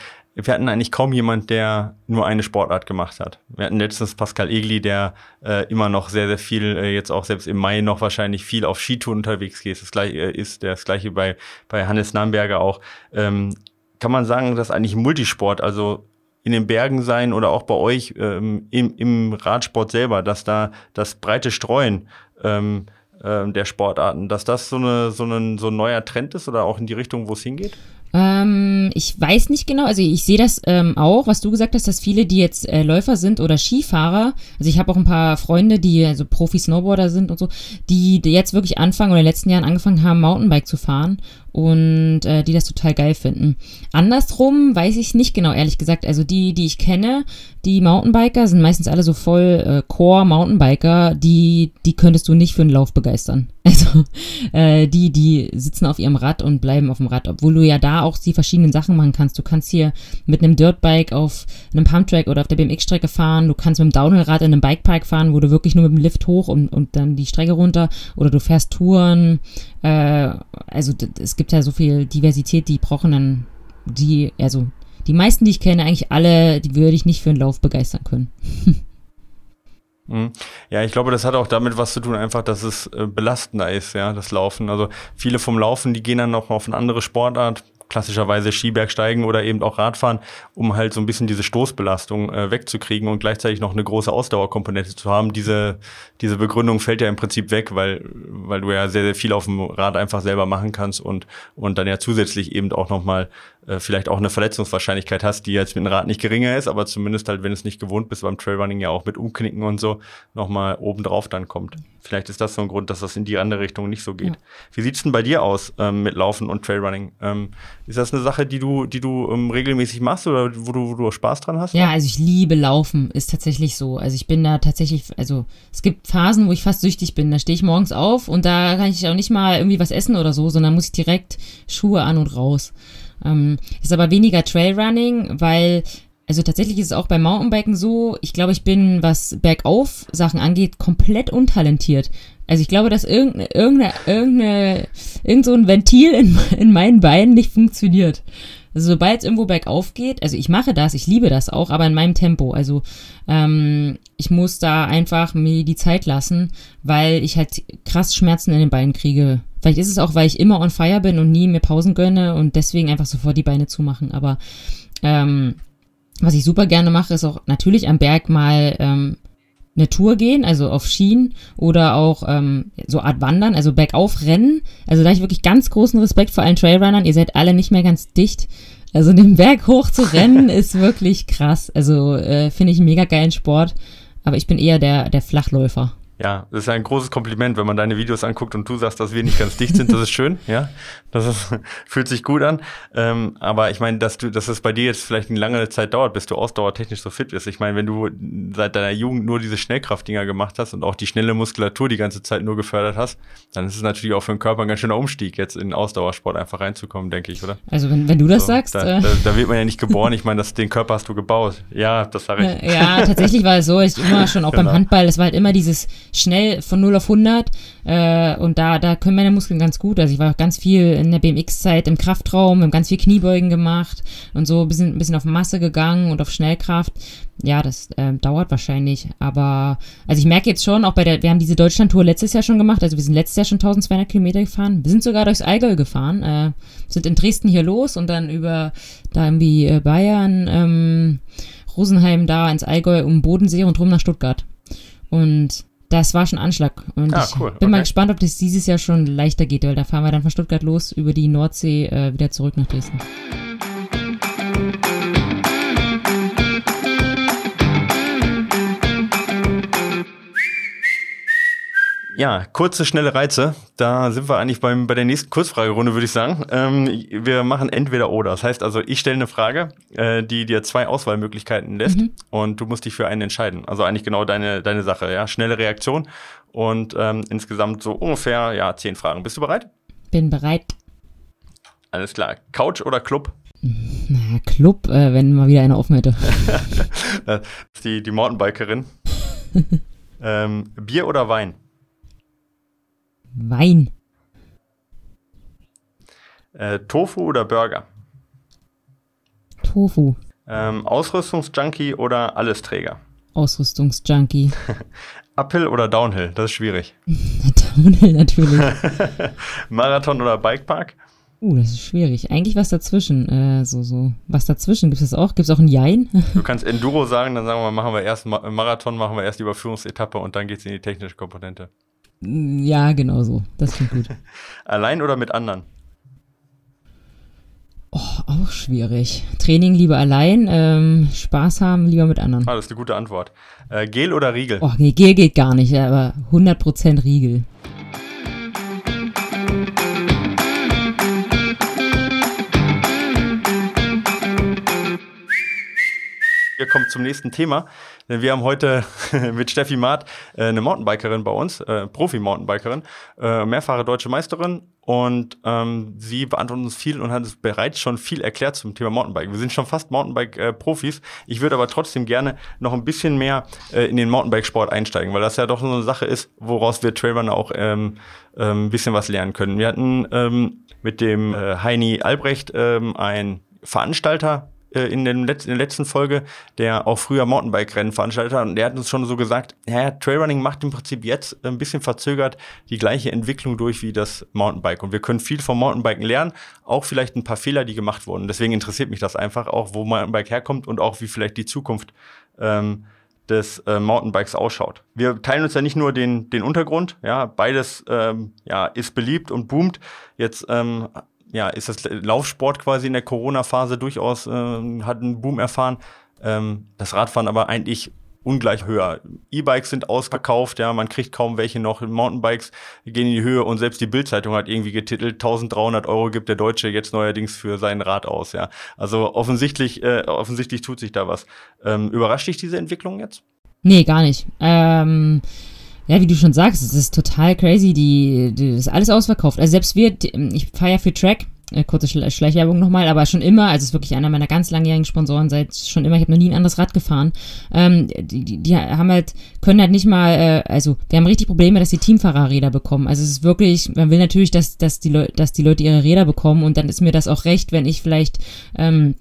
wir hatten eigentlich kaum jemand, der nur eine Sportart gemacht hat. Wir hatten letztens Pascal Egli, der äh, immer noch sehr, sehr viel, äh, jetzt auch selbst im Mai noch wahrscheinlich viel auf Skitouren unterwegs geht. Das gleiche äh, ist das gleiche bei, bei Hannes Namberger auch. Ähm, kann man sagen, dass eigentlich Multisport, also in den Bergen sein oder auch bei euch ähm, im, im Radsport selber, dass da das breite Streuen ähm, äh, der Sportarten, dass das so, eine, so, ein, so ein neuer Trend ist oder auch in die Richtung, wo es hingeht? Ähm, ich weiß nicht genau, also ich sehe das ähm, auch, was du gesagt hast, dass viele, die jetzt äh, Läufer sind oder Skifahrer, also ich habe auch ein paar Freunde, die also Profi-Snowboarder sind und so, die, die jetzt wirklich anfangen oder in den letzten Jahren angefangen haben, Mountainbike zu fahren und äh, die das total geil finden. Andersrum weiß ich nicht genau, ehrlich gesagt. Also die, die ich kenne, die Mountainbiker sind meistens alle so voll äh, Core-Mountainbiker, die, die könntest du nicht für einen Lauf begeistern. Also äh, die, die sitzen auf ihrem Rad und bleiben auf dem Rad, obwohl du ja da auch die verschiedenen Sachen machen kannst. Du kannst hier mit einem Dirtbike auf einem Pumptrack oder auf der BMX-Strecke fahren, du kannst mit dem Downhillrad in einem Bikepark fahren, wo du wirklich nur mit dem Lift hoch und, und dann die Strecke runter oder du fährst Touren. Äh, also es gibt ja so viel Diversität, die brauchen dann die, also die meisten, die ich kenne, eigentlich alle, die würde ich nicht für einen Lauf begeistern können. Mhm. Ja, ich glaube, das hat auch damit was zu tun, einfach, dass es äh, belastender ist, ja, das Laufen. Also viele vom Laufen, die gehen dann noch auf eine andere Sportart, klassischerweise Skibergsteigen oder eben auch Radfahren, um halt so ein bisschen diese Stoßbelastung äh, wegzukriegen und gleichzeitig noch eine große Ausdauerkomponente zu haben. Diese, diese Begründung fällt ja im Prinzip weg, weil, weil du ja sehr, sehr viel auf dem Rad einfach selber machen kannst und, und dann ja zusätzlich eben auch nochmal äh, vielleicht auch eine Verletzungswahrscheinlichkeit hast, die jetzt mit dem Rad nicht geringer ist, aber zumindest halt, wenn es nicht gewohnt bist, beim Trailrunning ja auch mit Umknicken und so nochmal obendrauf dann kommt. Vielleicht ist das so ein Grund, dass das in die andere Richtung nicht so geht. Ja. Wie sieht's denn bei dir aus ähm, mit Laufen und Trailrunning? Ähm, ist das eine Sache, die du, die du ähm, regelmäßig machst oder wo du, wo du Spaß dran hast? Ja, also ich liebe Laufen, ist tatsächlich so. Also ich bin da tatsächlich, also es gibt Phasen, wo ich fast süchtig bin. Da stehe ich morgens auf und da kann ich auch nicht mal irgendwie was essen oder so, sondern muss ich direkt Schuhe an und raus. Ähm, ist aber weniger Trailrunning, weil, also tatsächlich ist es auch beim Mountainbiken so, ich glaube, ich bin, was bergauf Sachen angeht, komplett untalentiert. Also ich glaube, dass irgendeine, irgendeine, irgendeine, irgend so ein Ventil in, in meinen Beinen nicht funktioniert. Also sobald es irgendwo bergauf geht, also ich mache das, ich liebe das auch, aber in meinem Tempo. Also ähm, ich muss da einfach mir die Zeit lassen, weil ich halt krass Schmerzen in den Beinen kriege. Vielleicht ist es auch, weil ich immer on fire bin und nie mir Pausen gönne und deswegen einfach sofort die Beine zumachen. Aber Ähm, was ich super gerne mache, ist auch natürlich am Berg mal ähm, eine Tour gehen, also auf Schienen oder auch ähm, so Art Wandern, also bergauf rennen. Also da habe ich wirklich ganz großen Respekt vor allen Trailrunnern. Ihr seid alle nicht mehr ganz dicht. Also den Berg hoch zu rennen ist wirklich krass. Also äh, finde ich einen mega geilen Sport. Aber ich bin eher der, der Flachläufer. Ja, das ist ein großes Kompliment, wenn man deine Videos anguckt und du sagst, dass wir nicht ganz dicht sind. Das ist schön, ja. Das ist, fühlt sich gut an. Ähm, aber ich meine, dass du, dass es bei dir jetzt vielleicht eine lange Zeit dauert, bis du ausdauertechnisch so fit bist. Ich meine, wenn du seit deiner Jugend nur diese Schnellkraftdinger gemacht hast und auch die schnelle Muskulatur die ganze Zeit nur gefördert hast, dann ist es natürlich auch für den Körper ein ganz schöner Umstieg, jetzt in Ausdauersport einfach reinzukommen, denke ich, oder? Also wenn, wenn du das so, sagst. Da, äh, da, da, wird man ja nicht geboren. Ich meine, das, den Körper hast du gebaut. Ja, das sage ich. Ja, tatsächlich war es so, ich immer schon auch genau. beim Handball, es war halt immer dieses schnell von 0 auf 100 äh, und da, da können meine Muskeln ganz gut. Also ich war auch ganz viel in der BMX-Zeit im Kraftraum, haben ganz viel Kniebeugen gemacht und so ein bisschen, ein bisschen auf Masse gegangen und auf Schnellkraft. Ja, das äh, dauert wahrscheinlich, aber also ich merke jetzt schon, auch bei der, wir haben diese Deutschland-Tour letztes Jahr schon gemacht, also wir sind letztes Jahr schon 1200 Kilometer gefahren, wir sind sogar durchs Allgäu gefahren, äh, sind in Dresden hier los und dann über da irgendwie äh, Bayern, ähm, Rosenheim da ins Allgäu um Bodensee und rum nach Stuttgart. Und das war schon Anschlag. Und ah, cool. ich bin okay. mal gespannt, ob das dieses Jahr schon leichter geht, weil da fahren wir dann von Stuttgart los über die Nordsee äh, wieder zurück nach Dresden. Ja, kurze, schnelle Reize. Da sind wir eigentlich beim, bei der nächsten Kurzfragerunde, würde ich sagen. Ähm, wir machen entweder oder. Das heißt also, ich stelle eine Frage, äh, die dir zwei Auswahlmöglichkeiten lässt mhm. und du musst dich für einen entscheiden. Also eigentlich genau deine, deine Sache, ja. Schnelle Reaktion und ähm, insgesamt so ungefähr, ja, zehn Fragen. Bist du bereit? Bin bereit. Alles klar. Couch oder Club? Na, Club, äh, wenn mal wieder eine offen hätte. die, die Mountainbikerin. ähm, Bier oder Wein? Wein. Äh, Tofu oder Burger? Tofu. Ähm, Ausrüstungsjunkie oder Allesträger? Ausrüstungsjunkie. Uphill oder Downhill? Das ist schwierig. Downhill natürlich. Marathon oder Bikepark? Uh, das ist schwierig. Eigentlich was dazwischen. Äh, so, so. Was dazwischen? Gibt es das auch? Gibt es auch ein Jein? du kannst Enduro sagen, dann sagen wir, machen wir erst Marathon, machen wir erst die Überführungsetappe und dann geht es in die technische Komponente. Ja, genau so. Das klingt gut. Allein oder mit anderen? Oh, auch schwierig. Training lieber allein, ähm, Spaß haben lieber mit anderen. Ah, das ist eine gute Antwort. Äh, Gel oder Riegel? Oh, nee, Gel geht gar nicht, aber 100% Riegel. Wir kommen zum nächsten Thema. Wir haben heute mit Steffi Maat äh, eine Mountainbikerin bei uns, äh, Profi-Mountainbikerin, äh, mehrfache deutsche Meisterin und ähm, sie beantwortet uns viel und hat uns bereits schon viel erklärt zum Thema Mountainbike. Wir sind schon fast Mountainbike-Profis. Ich würde aber trotzdem gerne noch ein bisschen mehr äh, in den Mountainbike-Sport einsteigen, weil das ja doch so eine Sache ist, woraus wir Trailrunner auch ähm, ähm, bisschen was lernen können. Wir hatten ähm, mit dem äh, Heini Albrecht ähm, ein Veranstalter in, den Letz-, in der letzten Folge, der auch früher Mountainbike-Rennen veranstaltet hat. Und der hat uns schon so gesagt, ja, Trailrunning macht im Prinzip jetzt ein bisschen verzögert die gleiche Entwicklung durch wie das Mountainbike. Und wir können viel vom Mountainbiken lernen, auch vielleicht ein paar Fehler, die gemacht wurden. Deswegen interessiert mich das einfach auch, wo Mountainbike herkommt und auch wie vielleicht die Zukunft ähm, des äh, Mountainbikes ausschaut. Wir teilen uns ja nicht nur den, den Untergrund, ja, beides ähm, ja, ist beliebt und boomt. Jetzt ähm, ja, ist das Laufsport quasi in der Corona-Phase durchaus, äh, hat einen Boom erfahren. Ähm, das Radfahren aber eigentlich ungleich höher. E-Bikes sind ausverkauft, ja, man kriegt kaum welche noch. Mountainbikes gehen in die Höhe und selbst die Bildzeitung hat irgendwie getitelt, 1300 Euro gibt der Deutsche jetzt neuerdings für sein Rad aus, ja. Also offensichtlich, äh, offensichtlich tut sich da was. Ähm, überrascht dich diese Entwicklung jetzt? Nee, gar nicht. Ähm ja, wie du schon sagst, es ist total crazy, die, die ist alles ausverkauft. Also selbst wir, ich fahre ja für Track, äh, kurze Schleichwerbung nochmal, aber schon immer, also es ist wirklich einer meiner ganz langjährigen Sponsoren seit schon immer, ich habe noch nie ein anderes Rad gefahren. Ähm, die, die, die haben halt, können halt nicht mal, äh, also wir haben richtig Probleme, dass die Teamfahrer Räder bekommen. Also es ist wirklich, man will natürlich, dass, dass, die, Leute, dass die Leute ihre Räder bekommen und dann ist mir das auch recht, wenn ich vielleicht ähm,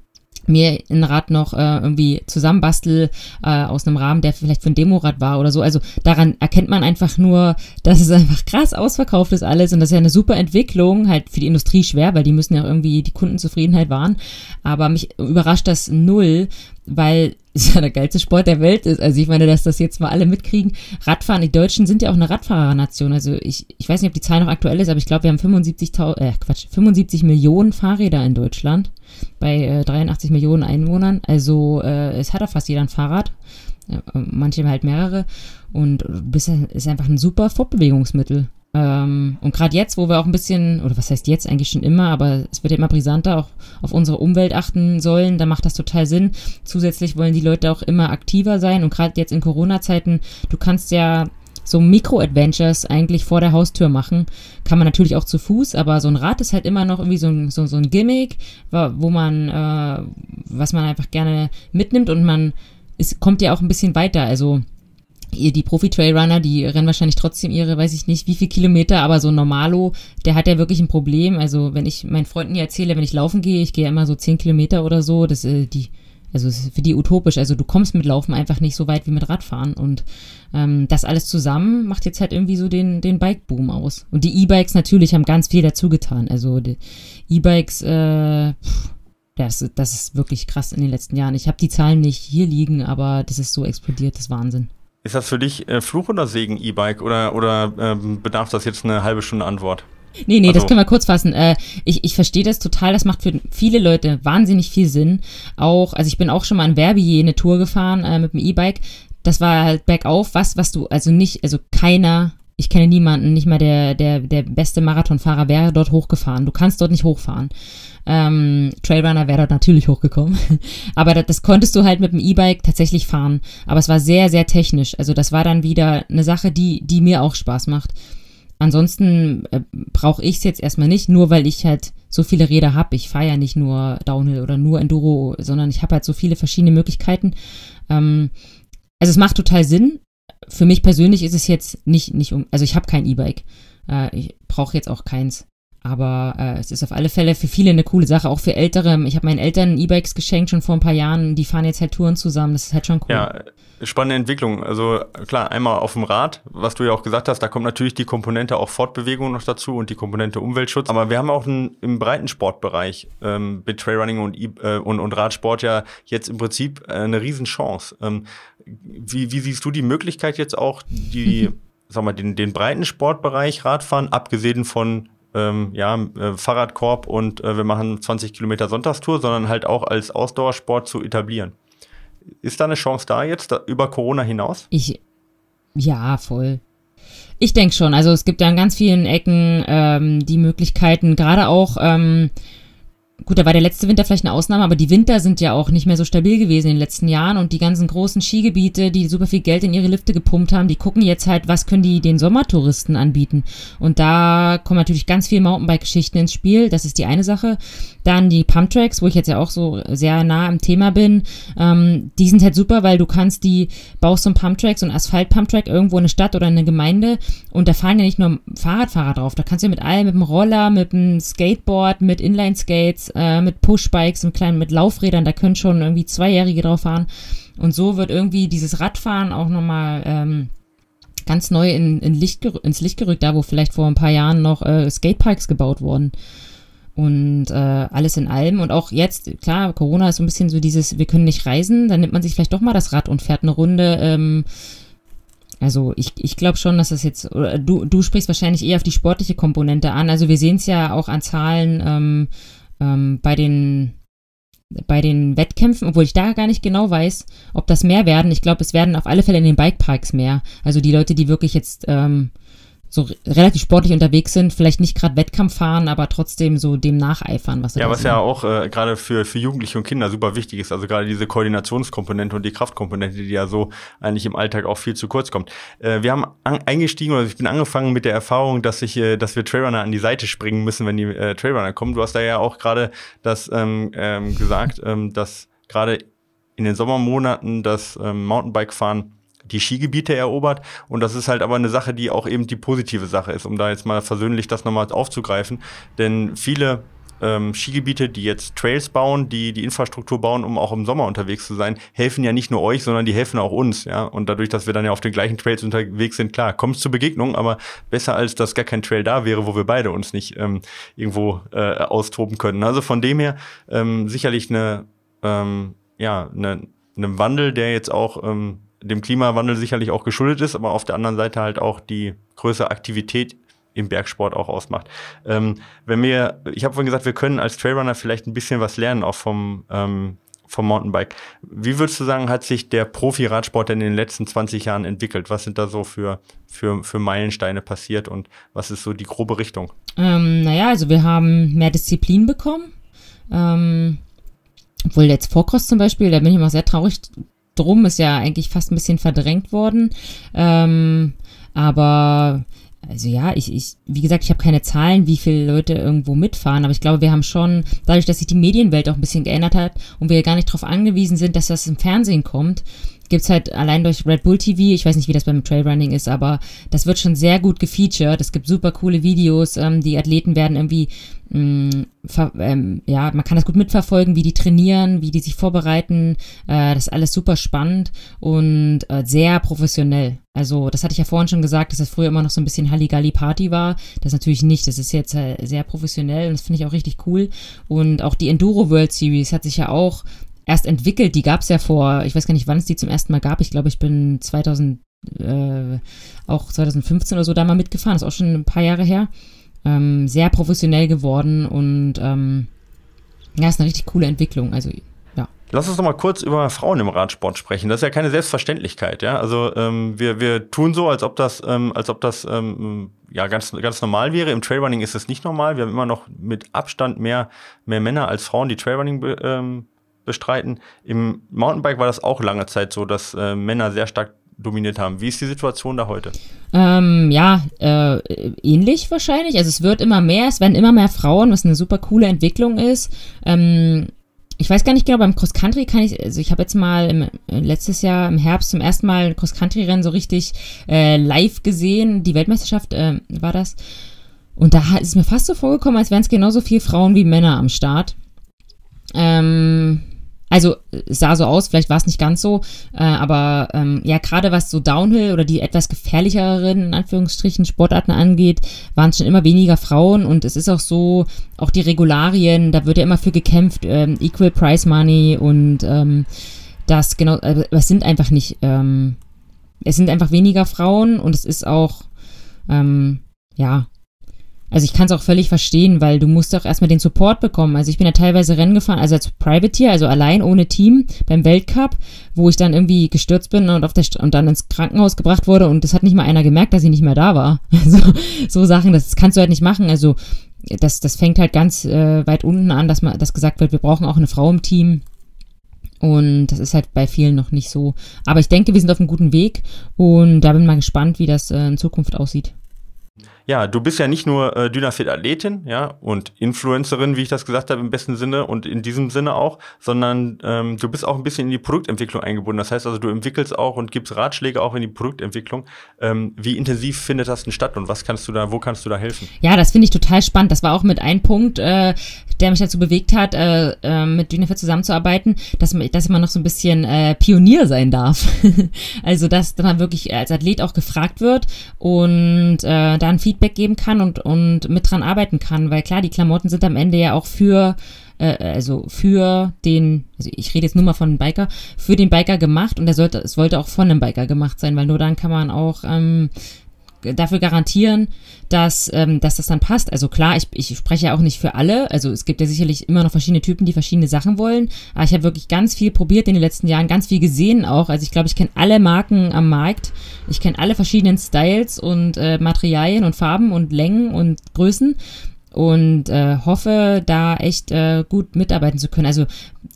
mir ein Rad noch äh, irgendwie zusammenbastel äh, aus einem Rahmen, der vielleicht für ein Demorad war oder so. Also daran erkennt man einfach nur, dass es einfach krass ausverkauft ist alles und das ist ja eine super Entwicklung, halt für die Industrie schwer, weil die müssen ja irgendwie die Kundenzufriedenheit wahren. Aber mich überrascht das null, weil es ja der geilste Sport der Welt ist. Also ich meine, dass das jetzt mal alle mitkriegen. Radfahren, die Deutschen sind ja auch eine Radfahrernation. Also ich, ich weiß nicht, ob die Zahl noch aktuell ist, aber ich glaube, wir haben 75, äh, Quatsch, 75 Millionen Fahrräder in Deutschland bei äh, 83 Millionen Einwohnern. Also äh, es hat auch fast jeder ein Fahrrad. Ja, manche halt mehrere. Und das ist einfach ein super Fortbewegungsmittel. Ähm, und gerade jetzt, wo wir auch ein bisschen, oder was heißt jetzt eigentlich schon immer, aber es wird ja immer brisanter, auch auf unsere Umwelt achten sollen, da macht das total Sinn. Zusätzlich wollen die Leute auch immer aktiver sein und gerade jetzt in Corona-Zeiten, du kannst ja so Mikro-Adventures eigentlich vor der Haustür machen. Kann man natürlich auch zu Fuß, aber so ein Rad ist halt immer noch irgendwie so ein, so, so ein Gimmick, wo man, äh, was man einfach gerne mitnimmt und man, es kommt ja auch ein bisschen weiter. Also die Profi-Trailrunner, die rennen wahrscheinlich trotzdem ihre, weiß ich nicht, wie viel Kilometer, aber so Normalo, der hat ja wirklich ein Problem. Also wenn ich meinen Freunden hier erzähle, wenn ich laufen gehe, ich gehe ja immer so 10 Kilometer oder so, das, äh, die, also ist für die utopisch. Also du kommst mit Laufen einfach nicht so weit wie mit Radfahren. Und ähm, das alles zusammen macht jetzt halt irgendwie so den, den Bike-Boom aus. Und die E-Bikes natürlich haben ganz viel dazu getan. Also E-Bikes, äh, das, das ist wirklich krass in den letzten Jahren. Ich habe die Zahlen nicht hier liegen, aber das ist so explodiert, das ist Wahnsinn. Ist das für dich äh, Fluch oder Segen E-Bike oder, oder ähm, bedarf das jetzt eine halbe Stunde Antwort? Nee, nee, also. das können wir kurz fassen. Äh, ich ich verstehe das total, das macht für viele Leute wahnsinnig viel Sinn. Auch, also ich bin auch schon mal in Verbier eine Tour gefahren äh, mit dem E-Bike. Das war halt bergauf, was, was du, also nicht, also keiner, ich kenne niemanden, nicht mal der, der, der beste Marathonfahrer wäre dort hochgefahren. Du kannst dort nicht hochfahren. Ähm, Trailrunner wäre dort natürlich hochgekommen. Aber das, das, konntest du halt mit dem E-Bike tatsächlich fahren. Aber es war sehr, sehr technisch. Also das war dann wieder eine Sache, die, die mir auch Spaß macht. Ansonsten äh, brauche ich es jetzt erstmal nicht, nur weil ich halt so viele Räder habe. Ich fahre ja nicht nur Downhill oder nur Enduro, sondern ich habe halt so viele verschiedene Möglichkeiten. Ähm, also es macht total Sinn. Für mich persönlich ist es jetzt nicht, nicht um, also ich habe kein E-Bike. Äh, ich brauche jetzt auch keins. Aber äh, es ist auf alle Fälle für viele eine coole Sache, auch für Ältere. Ich habe meinen Eltern E-Bikes geschenkt schon vor ein paar Jahren. Die fahren jetzt halt Touren zusammen. Das ist halt schon cool. Ja, spannende Entwicklung. Also klar, einmal auf dem Rad, was du ja auch gesagt hast, da kommt natürlich die Komponente auch Fortbewegung noch dazu und die Komponente Umweltschutz. Aber wir haben auch einen, im breiten Sportbereich ähm, mit Trailrunning und, e äh, und, und Radsport ja jetzt im Prinzip äh, eine Riesenchance. Ähm, wie, wie siehst du die Möglichkeit jetzt auch, die, sag mal, den, den breiten Sportbereich Radfahren, abgesehen von ähm, ja, äh, Fahrradkorb und äh, wir machen 20 Kilometer Sonntagstour, sondern halt auch als Ausdauersport zu etablieren. Ist da eine Chance da jetzt, da, über Corona hinaus? Ich, ja, voll. Ich denke schon. Also es gibt ja an ganz vielen Ecken ähm, die Möglichkeiten, gerade auch ähm, Gut, da war der letzte Winter vielleicht eine Ausnahme, aber die Winter sind ja auch nicht mehr so stabil gewesen in den letzten Jahren und die ganzen großen Skigebiete, die super viel Geld in ihre Lifte gepumpt haben, die gucken jetzt halt, was können die den Sommertouristen anbieten. Und da kommen natürlich ganz viele Mountainbike-Geschichten ins Spiel. Das ist die eine Sache. Dann die Pumptracks, wo ich jetzt ja auch so sehr nah am Thema bin. Ähm, die sind halt super, weil du kannst die, baust so ein Pumptrack, so ein Asphalt-Pumptrack irgendwo in eine Stadt oder in eine Gemeinde und da fahren ja nicht nur Fahrradfahrer drauf. Da kannst du ja mit allem, mit dem Roller, mit dem Skateboard, mit Inline-Skates, äh, mit Pushbikes und kleinen, mit Laufrädern, da können schon irgendwie Zweijährige drauf fahren. Und so wird irgendwie dieses Radfahren auch nochmal ähm, ganz neu in, in Licht, ins Licht gerückt, da wo vielleicht vor ein paar Jahren noch äh, Skateparks gebaut wurden. Und äh, alles in allem. Und auch jetzt, klar, Corona ist so ein bisschen so dieses, wir können nicht reisen, dann nimmt man sich vielleicht doch mal das Rad und fährt eine Runde. Ähm, also ich, ich glaube schon, dass das jetzt, du, du sprichst wahrscheinlich eher auf die sportliche Komponente an. Also wir sehen es ja auch an Zahlen, ähm, ähm, bei den bei den Wettkämpfen, obwohl ich da gar nicht genau weiß, ob das mehr werden. Ich glaube, es werden auf alle Fälle in den Bikeparks mehr. Also die Leute, die wirklich jetzt ähm, so relativ sportlich unterwegs sind, vielleicht nicht gerade Wettkampf fahren, aber trotzdem so dem nacheifern, was Ja, was ja auch äh, gerade für, für Jugendliche und Kinder super wichtig ist. Also gerade diese Koordinationskomponente und die Kraftkomponente, die ja so eigentlich im Alltag auch viel zu kurz kommt. Äh, wir haben eingestiegen oder ich bin angefangen mit der Erfahrung, dass ich, äh, dass wir Trailrunner an die Seite springen müssen, wenn die äh, Trailrunner kommen. Du hast da ja auch gerade das ähm, ähm, gesagt, ähm, dass gerade in den Sommermonaten das ähm, Mountainbike-Fahren die Skigebiete erobert. Und das ist halt aber eine Sache, die auch eben die positive Sache ist, um da jetzt mal versöhnlich das nochmal aufzugreifen. Denn viele ähm, Skigebiete, die jetzt Trails bauen, die die Infrastruktur bauen, um auch im Sommer unterwegs zu sein, helfen ja nicht nur euch, sondern die helfen auch uns, ja. Und dadurch, dass wir dann ja auf den gleichen Trails unterwegs sind, klar, kommt es zur Begegnung, aber besser als dass gar kein Trail da wäre, wo wir beide uns nicht ähm, irgendwo äh, austoben können. Also von dem her ähm, sicherlich eine, ähm, ja, eine, eine Wandel, der jetzt auch ähm, dem Klimawandel sicherlich auch geschuldet ist, aber auf der anderen Seite halt auch die größere Aktivität im Bergsport auch ausmacht. Ähm, wenn wir, ich habe vorhin gesagt, wir können als Trailrunner vielleicht ein bisschen was lernen, auch vom, ähm, vom Mountainbike. Wie würdest du sagen, hat sich der Profi-Radsport in den letzten 20 Jahren entwickelt? Was sind da so für, für, für Meilensteine passiert und was ist so die grobe Richtung? Ähm, naja, also wir haben mehr Disziplin bekommen. Ähm, obwohl jetzt Vorkross zum Beispiel, da bin ich immer sehr traurig drum, ist ja eigentlich fast ein bisschen verdrängt worden. Ähm, aber also ja, ich, ich, wie gesagt, ich habe keine Zahlen, wie viele Leute irgendwo mitfahren, aber ich glaube, wir haben schon, dadurch, dass sich die Medienwelt auch ein bisschen geändert hat und wir gar nicht darauf angewiesen sind, dass das im Fernsehen kommt, gibt's halt allein durch Red Bull TV, ich weiß nicht, wie das beim Trailrunning ist, aber das wird schon sehr gut gefeatured. Es gibt super coole Videos, ähm, die Athleten werden irgendwie Mm, ähm, ja, man kann das gut mitverfolgen, wie die trainieren, wie die sich vorbereiten. Äh, das ist alles super spannend und äh, sehr professionell. Also, das hatte ich ja vorhin schon gesagt, dass das früher immer noch so ein bisschen Halligalli-Party war. Das natürlich nicht. Das ist jetzt äh, sehr professionell und das finde ich auch richtig cool. Und auch die Enduro World Series hat sich ja auch erst entwickelt. Die gab es ja vor, ich weiß gar nicht, wann es die zum ersten Mal gab. Ich glaube, ich bin 2000, äh, auch 2015 oder so da mal mitgefahren. Das ist auch schon ein paar Jahre her ähm, sehr professionell geworden und ähm, ja, ist eine richtig coole Entwicklung. Also ja. Lass uns doch mal kurz über Frauen im Radsport sprechen. Das ist ja keine Selbstverständlichkeit, ja. Also ähm, wir, wir tun so, als ob das, ähm, als ob das ähm, ja ganz, ganz normal wäre. Im Trailrunning ist es nicht normal. Wir haben immer noch mit Abstand mehr, mehr Männer als Frauen, die Trailrunning ähm, bestreiten. Im Mountainbike war das auch lange Zeit so, dass äh, Männer sehr stark dominiert haben. Wie ist die Situation da heute? Ähm, ja, äh, ähnlich wahrscheinlich. Also es wird immer mehr, es werden immer mehr Frauen, was eine super coole Entwicklung ist. Ähm, ich weiß gar nicht genau, beim Cross-Country kann ich, also ich habe jetzt mal im, äh, letztes Jahr im Herbst zum ersten Mal ein Cross-Country-Rennen so richtig äh, live gesehen. Die Weltmeisterschaft äh, war das. Und da ist es mir fast so vorgekommen, als wären es genauso viele Frauen wie Männer am Start. Ähm, also es sah so aus, vielleicht war es nicht ganz so, äh, aber ähm, ja, gerade was so Downhill oder die etwas gefährlicheren, in Anführungsstrichen, Sportarten angeht, waren es schon immer weniger Frauen und es ist auch so, auch die Regularien, da wird ja immer für gekämpft, ähm, Equal Price Money und ähm, das genau, äh, es sind einfach nicht, ähm, es sind einfach weniger Frauen und es ist auch, ähm, ja, also ich kann es auch völlig verstehen, weil du musst auch erstmal den Support bekommen. Also ich bin ja teilweise Rennen gefahren, also als Privateer, also allein ohne Team beim Weltcup, wo ich dann irgendwie gestürzt bin und, auf der St und dann ins Krankenhaus gebracht wurde und das hat nicht mal einer gemerkt, dass ich nicht mehr da war. Also so Sachen, das kannst du halt nicht machen. Also das, das fängt halt ganz äh, weit unten an, dass man, dass gesagt wird, wir brauchen auch eine Frau im Team. Und das ist halt bei vielen noch nicht so. Aber ich denke, wir sind auf einem guten Weg und da bin ich mal gespannt, wie das äh, in Zukunft aussieht. Ja, du bist ja nicht nur äh, Dynafit-Athletin, ja, und Influencerin, wie ich das gesagt habe, im besten Sinne und in diesem Sinne auch, sondern ähm, du bist auch ein bisschen in die Produktentwicklung eingebunden. Das heißt also, du entwickelst auch und gibst Ratschläge auch in die Produktentwicklung. Ähm, wie intensiv findet das denn statt und was kannst du da, wo kannst du da helfen? Ja, das finde ich total spannend. Das war auch mit einem Punkt, äh, der mich dazu bewegt hat, äh, äh, mit Dynafit zusammenzuarbeiten, dass, dass man noch so ein bisschen äh, Pionier sein darf. also, dass, man wirklich als Athlet auch gefragt wird und äh, dann Feedback Feedback geben kann und, und mit dran arbeiten kann, weil klar, die Klamotten sind am Ende ja auch für äh, also für den, also ich rede jetzt nur mal von einem Biker, für den Biker gemacht und er sollte, es wollte auch von einem Biker gemacht sein, weil nur dann kann man auch ähm, dafür garantieren, dass, ähm, dass das dann passt. Also klar, ich, ich spreche ja auch nicht für alle. Also es gibt ja sicherlich immer noch verschiedene Typen, die verschiedene Sachen wollen. Aber ich habe wirklich ganz viel probiert in den letzten Jahren, ganz viel gesehen auch. Also ich glaube, ich kenne alle Marken am Markt. Ich kenne alle verschiedenen Styles und äh, Materialien und Farben und Längen und Größen und äh, hoffe, da echt äh, gut mitarbeiten zu können. Also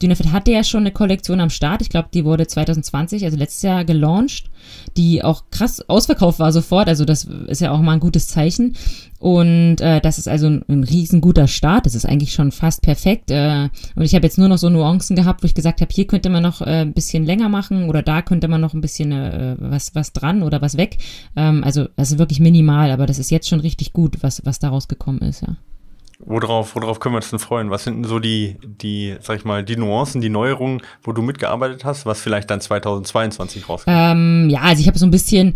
Dynafit hatte ja schon eine Kollektion am Start. Ich glaube, die wurde 2020, also letztes Jahr gelauncht, die auch krass ausverkauft war sofort. Also das ist ja auch mal ein gutes Zeichen. Und äh, das ist also ein, ein riesenguter Start. Das ist eigentlich schon fast perfekt. Äh, und ich habe jetzt nur noch so Nuancen gehabt, wo ich gesagt habe, hier könnte man noch äh, ein bisschen länger machen oder da könnte man noch ein bisschen äh, was, was dran oder was weg. Ähm, also das ist wirklich minimal, aber das ist jetzt schon richtig gut, was, was daraus gekommen ist, ja. Worauf, worauf können wir uns denn freuen? Was sind denn so die, die, sag ich mal, die Nuancen, die Neuerungen, wo du mitgearbeitet hast, was vielleicht dann 2022 rauskommt? Ähm, ja, also ich habe so ein bisschen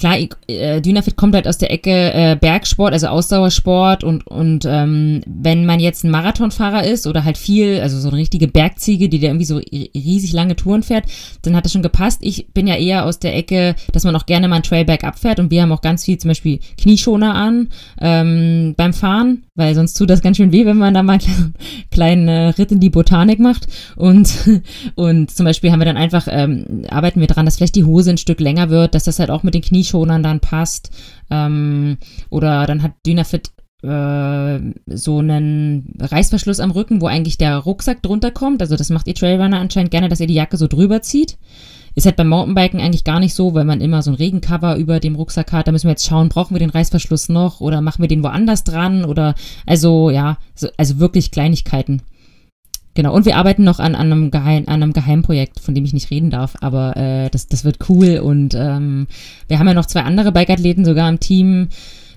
klar, äh, Dynafit kommt halt aus der Ecke äh, Bergsport, also Ausdauersport und, und ähm, wenn man jetzt ein Marathonfahrer ist oder halt viel, also so eine richtige Bergziege, die da irgendwie so riesig lange Touren fährt, dann hat das schon gepasst. Ich bin ja eher aus der Ecke, dass man auch gerne mal ein Trailback abfährt und wir haben auch ganz viel zum Beispiel Knieschoner an ähm, beim Fahren, weil sonst tut das ganz schön weh, wenn man da mal einen kleinen Ritt in die Botanik macht und, und zum Beispiel haben wir dann einfach, ähm, arbeiten wir dran, dass vielleicht die Hose ein Stück länger wird, dass das halt auch mit den Knieschonern Schonern dann passt. Ähm, oder dann hat Dynafit äh, so einen Reißverschluss am Rücken, wo eigentlich der Rucksack drunter kommt. Also das macht ihr Trailrunner anscheinend gerne, dass ihr die Jacke so drüber zieht. Ist halt beim Mountainbiken eigentlich gar nicht so, weil man immer so ein Regencover über dem Rucksack hat. Da müssen wir jetzt schauen, brauchen wir den Reißverschluss noch oder machen wir den woanders dran oder also ja, so, also wirklich Kleinigkeiten. Genau, und wir arbeiten noch an, an, einem, Geheim, an einem Geheimprojekt, von dem ich nicht reden darf, aber äh, das, das wird cool und ähm, wir haben ja noch zwei andere Bikeathleten sogar im Team.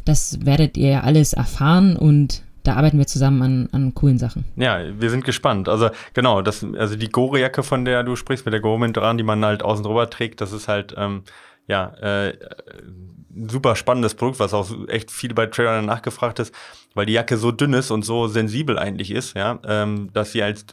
Das werdet ihr ja alles erfahren und da arbeiten wir zusammen an, an coolen Sachen. Ja, wir sind gespannt. Also genau, das, also die Gore-Jacke, von der du sprichst, mit der Gore-Membran, die man halt außen drüber trägt, das ist halt ähm, ja äh, super spannendes Produkt, was auch echt viel bei Trailern nachgefragt ist, weil die Jacke so dünn ist und so sensibel eigentlich ist, ja, ähm, dass sie als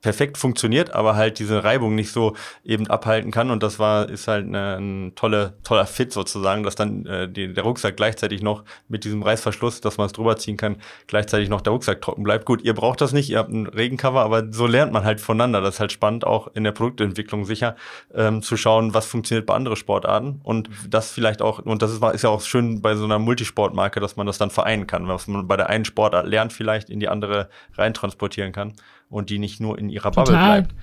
perfekt funktioniert, aber halt diese Reibung nicht so eben abhalten kann. Und das war, ist halt eine, ein tolle, toller Fit sozusagen, dass dann äh, die, der Rucksack gleichzeitig noch mit diesem Reißverschluss, dass man es drüber ziehen kann, gleichzeitig noch der Rucksack trocken bleibt. Gut, ihr braucht das nicht, ihr habt ein Regencover, aber so lernt man halt voneinander. Das ist halt spannend, auch in der Produktentwicklung sicher, ähm, zu schauen, was funktioniert bei anderen Sportarten und das vielleicht auch, und das ist, ist ja auch schön bei so einer Multisportmarke, dass man das dann vereinen kann, was man bei der einen Sportart lernt, vielleicht in die andere reintransportieren kann und die nicht nur in ihrer Total. Bubble bleibt.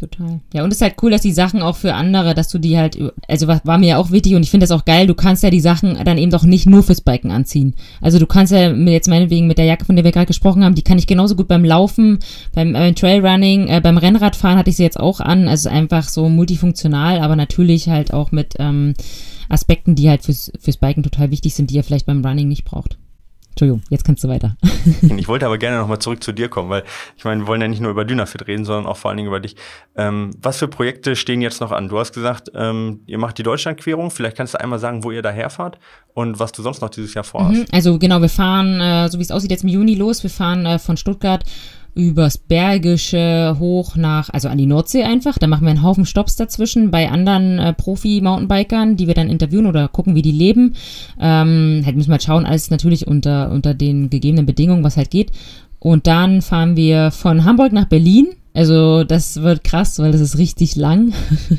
Total. Ja, und es ist halt cool, dass die Sachen auch für andere, dass du die halt, also war mir ja auch wichtig und ich finde das auch geil, du kannst ja die Sachen dann eben doch nicht nur fürs Biken anziehen. Also du kannst ja jetzt meinetwegen mit der Jacke, von der wir gerade gesprochen haben, die kann ich genauso gut beim Laufen, beim, beim Trailrunning, äh, beim Rennradfahren hatte ich sie jetzt auch an. Also einfach so multifunktional, aber natürlich halt auch mit ähm, Aspekten, die halt fürs, fürs Biken total wichtig sind, die ihr vielleicht beim Running nicht braucht. Entschuldigung, jetzt kannst du weiter. ich wollte aber gerne nochmal zurück zu dir kommen, weil ich meine, wir wollen ja nicht nur über Dynafit reden, sondern auch vor allen Dingen über dich. Ähm, was für Projekte stehen jetzt noch an? Du hast gesagt, ähm, ihr macht die Deutschlandquerung. Vielleicht kannst du einmal sagen, wo ihr daherfahrt und was du sonst noch dieses Jahr vorhast. Mhm, also genau, wir fahren, äh, so wie es aussieht, jetzt im Juni los. Wir fahren äh, von Stuttgart übers Bergische hoch nach, also an die Nordsee einfach. Da machen wir einen Haufen Stops dazwischen bei anderen äh, Profi-Mountainbikern, die wir dann interviewen oder gucken, wie die leben. Ähm, halt müssen wir halt schauen, alles natürlich unter, unter den gegebenen Bedingungen, was halt geht. Und dann fahren wir von Hamburg nach Berlin. Also das wird krass, weil das ist richtig lang.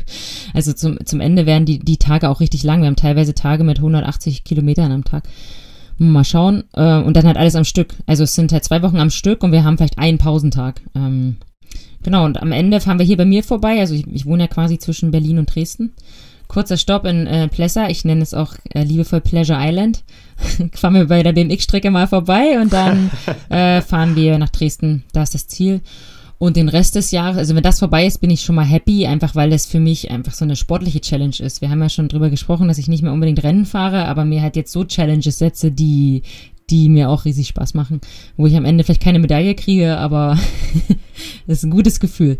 also zum, zum Ende werden die, die Tage auch richtig lang. Wir haben teilweise Tage mit 180 Kilometern am Tag. Mal schauen. Äh, und dann halt alles am Stück. Also es sind halt zwei Wochen am Stück und wir haben vielleicht einen Pausentag. Ähm, genau, und am Ende fahren wir hier bei mir vorbei. Also ich, ich wohne ja quasi zwischen Berlin und Dresden. Kurzer Stopp in äh, Plessa. Ich nenne es auch äh, liebevoll Pleasure Island. fahren wir bei der BMX-Strecke mal vorbei und dann äh, fahren wir nach Dresden. Da ist das Ziel. Und den Rest des Jahres, also wenn das vorbei ist, bin ich schon mal happy, einfach weil das für mich einfach so eine sportliche Challenge ist. Wir haben ja schon drüber gesprochen, dass ich nicht mehr unbedingt Rennen fahre, aber mir halt jetzt so Challenges setze, die, die mir auch riesig Spaß machen. Wo ich am Ende vielleicht keine Medaille kriege, aber das ist ein gutes Gefühl.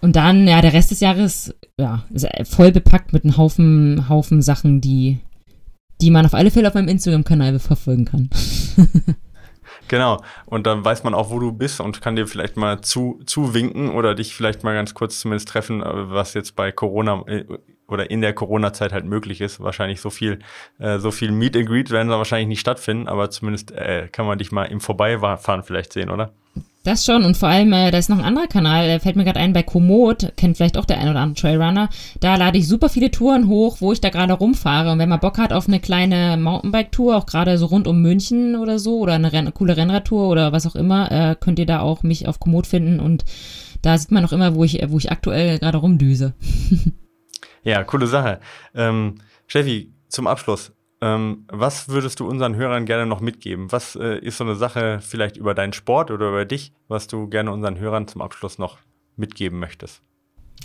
Und dann, ja, der Rest des Jahres, ja, ist voll bepackt mit einem Haufen, Haufen Sachen, die, die man auf alle Fälle auf meinem Instagram-Kanal verfolgen kann. Genau. Und dann weiß man auch, wo du bist und kann dir vielleicht mal zu, zuwinken oder dich vielleicht mal ganz kurz zumindest treffen, äh, was jetzt bei Corona äh, oder in der Corona-Zeit halt möglich ist. Wahrscheinlich so viel, äh, so viel Meet and Greet werden da wahrscheinlich nicht stattfinden, aber zumindest äh, kann man dich mal im Vorbeifahren vielleicht sehen, oder? Das schon und vor allem, äh, da ist noch ein anderer Kanal, äh, fällt mir gerade ein, bei Komoot, kennt vielleicht auch der ein oder andere Trailrunner. Da lade ich super viele Touren hoch, wo ich da gerade rumfahre. Und wenn man Bock hat auf eine kleine Mountainbike-Tour, auch gerade so rund um München oder so, oder eine, Renn coole Rennradtour oder was auch immer, äh, könnt ihr da auch mich auf Komoot finden und da sieht man auch immer, wo ich, wo ich aktuell gerade rumdüse. ja, coole Sache. Ähm, Steffi, zum Abschluss, ähm, was würdest du unseren Hörern gerne noch mitgeben? Was äh, ist so eine Sache vielleicht über deinen Sport oder über dich, was du gerne unseren Hörern zum Abschluss noch mitgeben möchtest?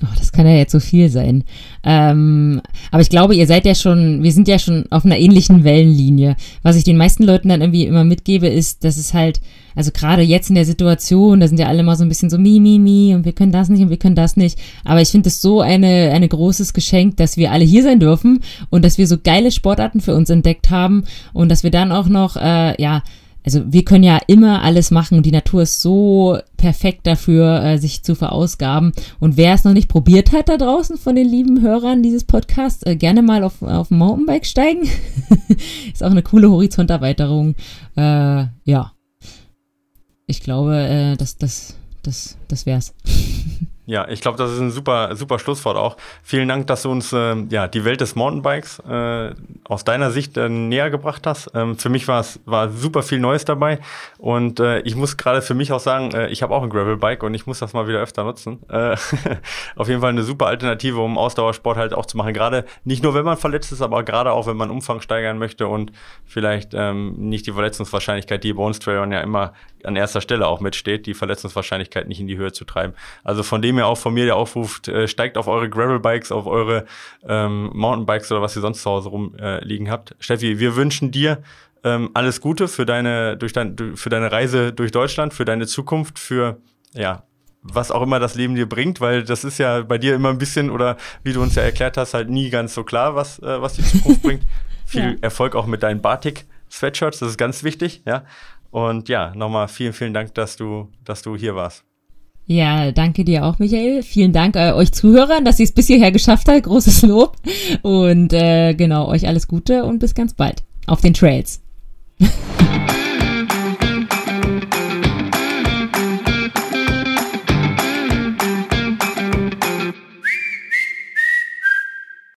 Oh, das kann ja jetzt so viel sein. Ähm, aber ich glaube, ihr seid ja schon, wir sind ja schon auf einer ähnlichen Wellenlinie. Was ich den meisten Leuten dann irgendwie immer mitgebe, ist, dass es halt, also gerade jetzt in der Situation, da sind ja alle mal so ein bisschen so mi, mi, mi und wir können das nicht und wir können das nicht. Aber ich finde es so eine, eine großes Geschenk, dass wir alle hier sein dürfen und dass wir so geile Sportarten für uns entdeckt haben und dass wir dann auch noch, äh, ja, also wir können ja immer alles machen und die Natur ist so perfekt dafür, äh, sich zu verausgaben. Und wer es noch nicht probiert hat da draußen von den lieben Hörern dieses Podcasts, äh, gerne mal auf, auf ein Mountainbike steigen. ist auch eine coole Horizonterweiterung. Äh, ja. Ich glaube, äh, das, das, das, das wär's. Ja, ich glaube, das ist ein super, super Schlusswort auch. Vielen Dank, dass du uns äh, ja, die Welt des Mountainbikes äh, aus deiner Sicht äh, näher gebracht hast. Ähm, für mich war super viel Neues dabei und äh, ich muss gerade für mich auch sagen, äh, ich habe auch ein Gravelbike und ich muss das mal wieder öfter nutzen. Äh, auf jeden Fall eine super Alternative, um Ausdauersport halt auch zu machen. Gerade nicht nur, wenn man verletzt ist, aber gerade auch, wenn man Umfang steigern möchte und vielleicht ähm, nicht die Verletzungswahrscheinlichkeit, die bei uns Trailern ja immer an erster Stelle auch mitsteht, die Verletzungswahrscheinlichkeit nicht in die Höhe zu treiben. Also von dem her auch von mir der Aufruf, äh, steigt auf eure Gravelbikes, auf eure ähm, Mountainbikes oder was ihr sonst zu Hause rumliegen äh, habt. Steffi, wir wünschen dir ähm, alles Gute für deine, durch dein, für deine Reise durch Deutschland, für deine Zukunft, für ja, was auch immer das Leben dir bringt, weil das ist ja bei dir immer ein bisschen oder wie du uns ja erklärt hast, halt nie ganz so klar, was, äh, was die Zukunft bringt. Viel ja. Erfolg auch mit deinen Batik-Sweatshirts, das ist ganz wichtig, ja. Und ja, nochmal vielen, vielen Dank, dass du, dass du hier warst. Ja, danke dir auch, Michael. Vielen Dank äh, euch Zuhörern, dass ihr es bis hierher geschafft habt. Großes Lob. Und äh, genau, euch alles Gute und bis ganz bald. Auf den Trails.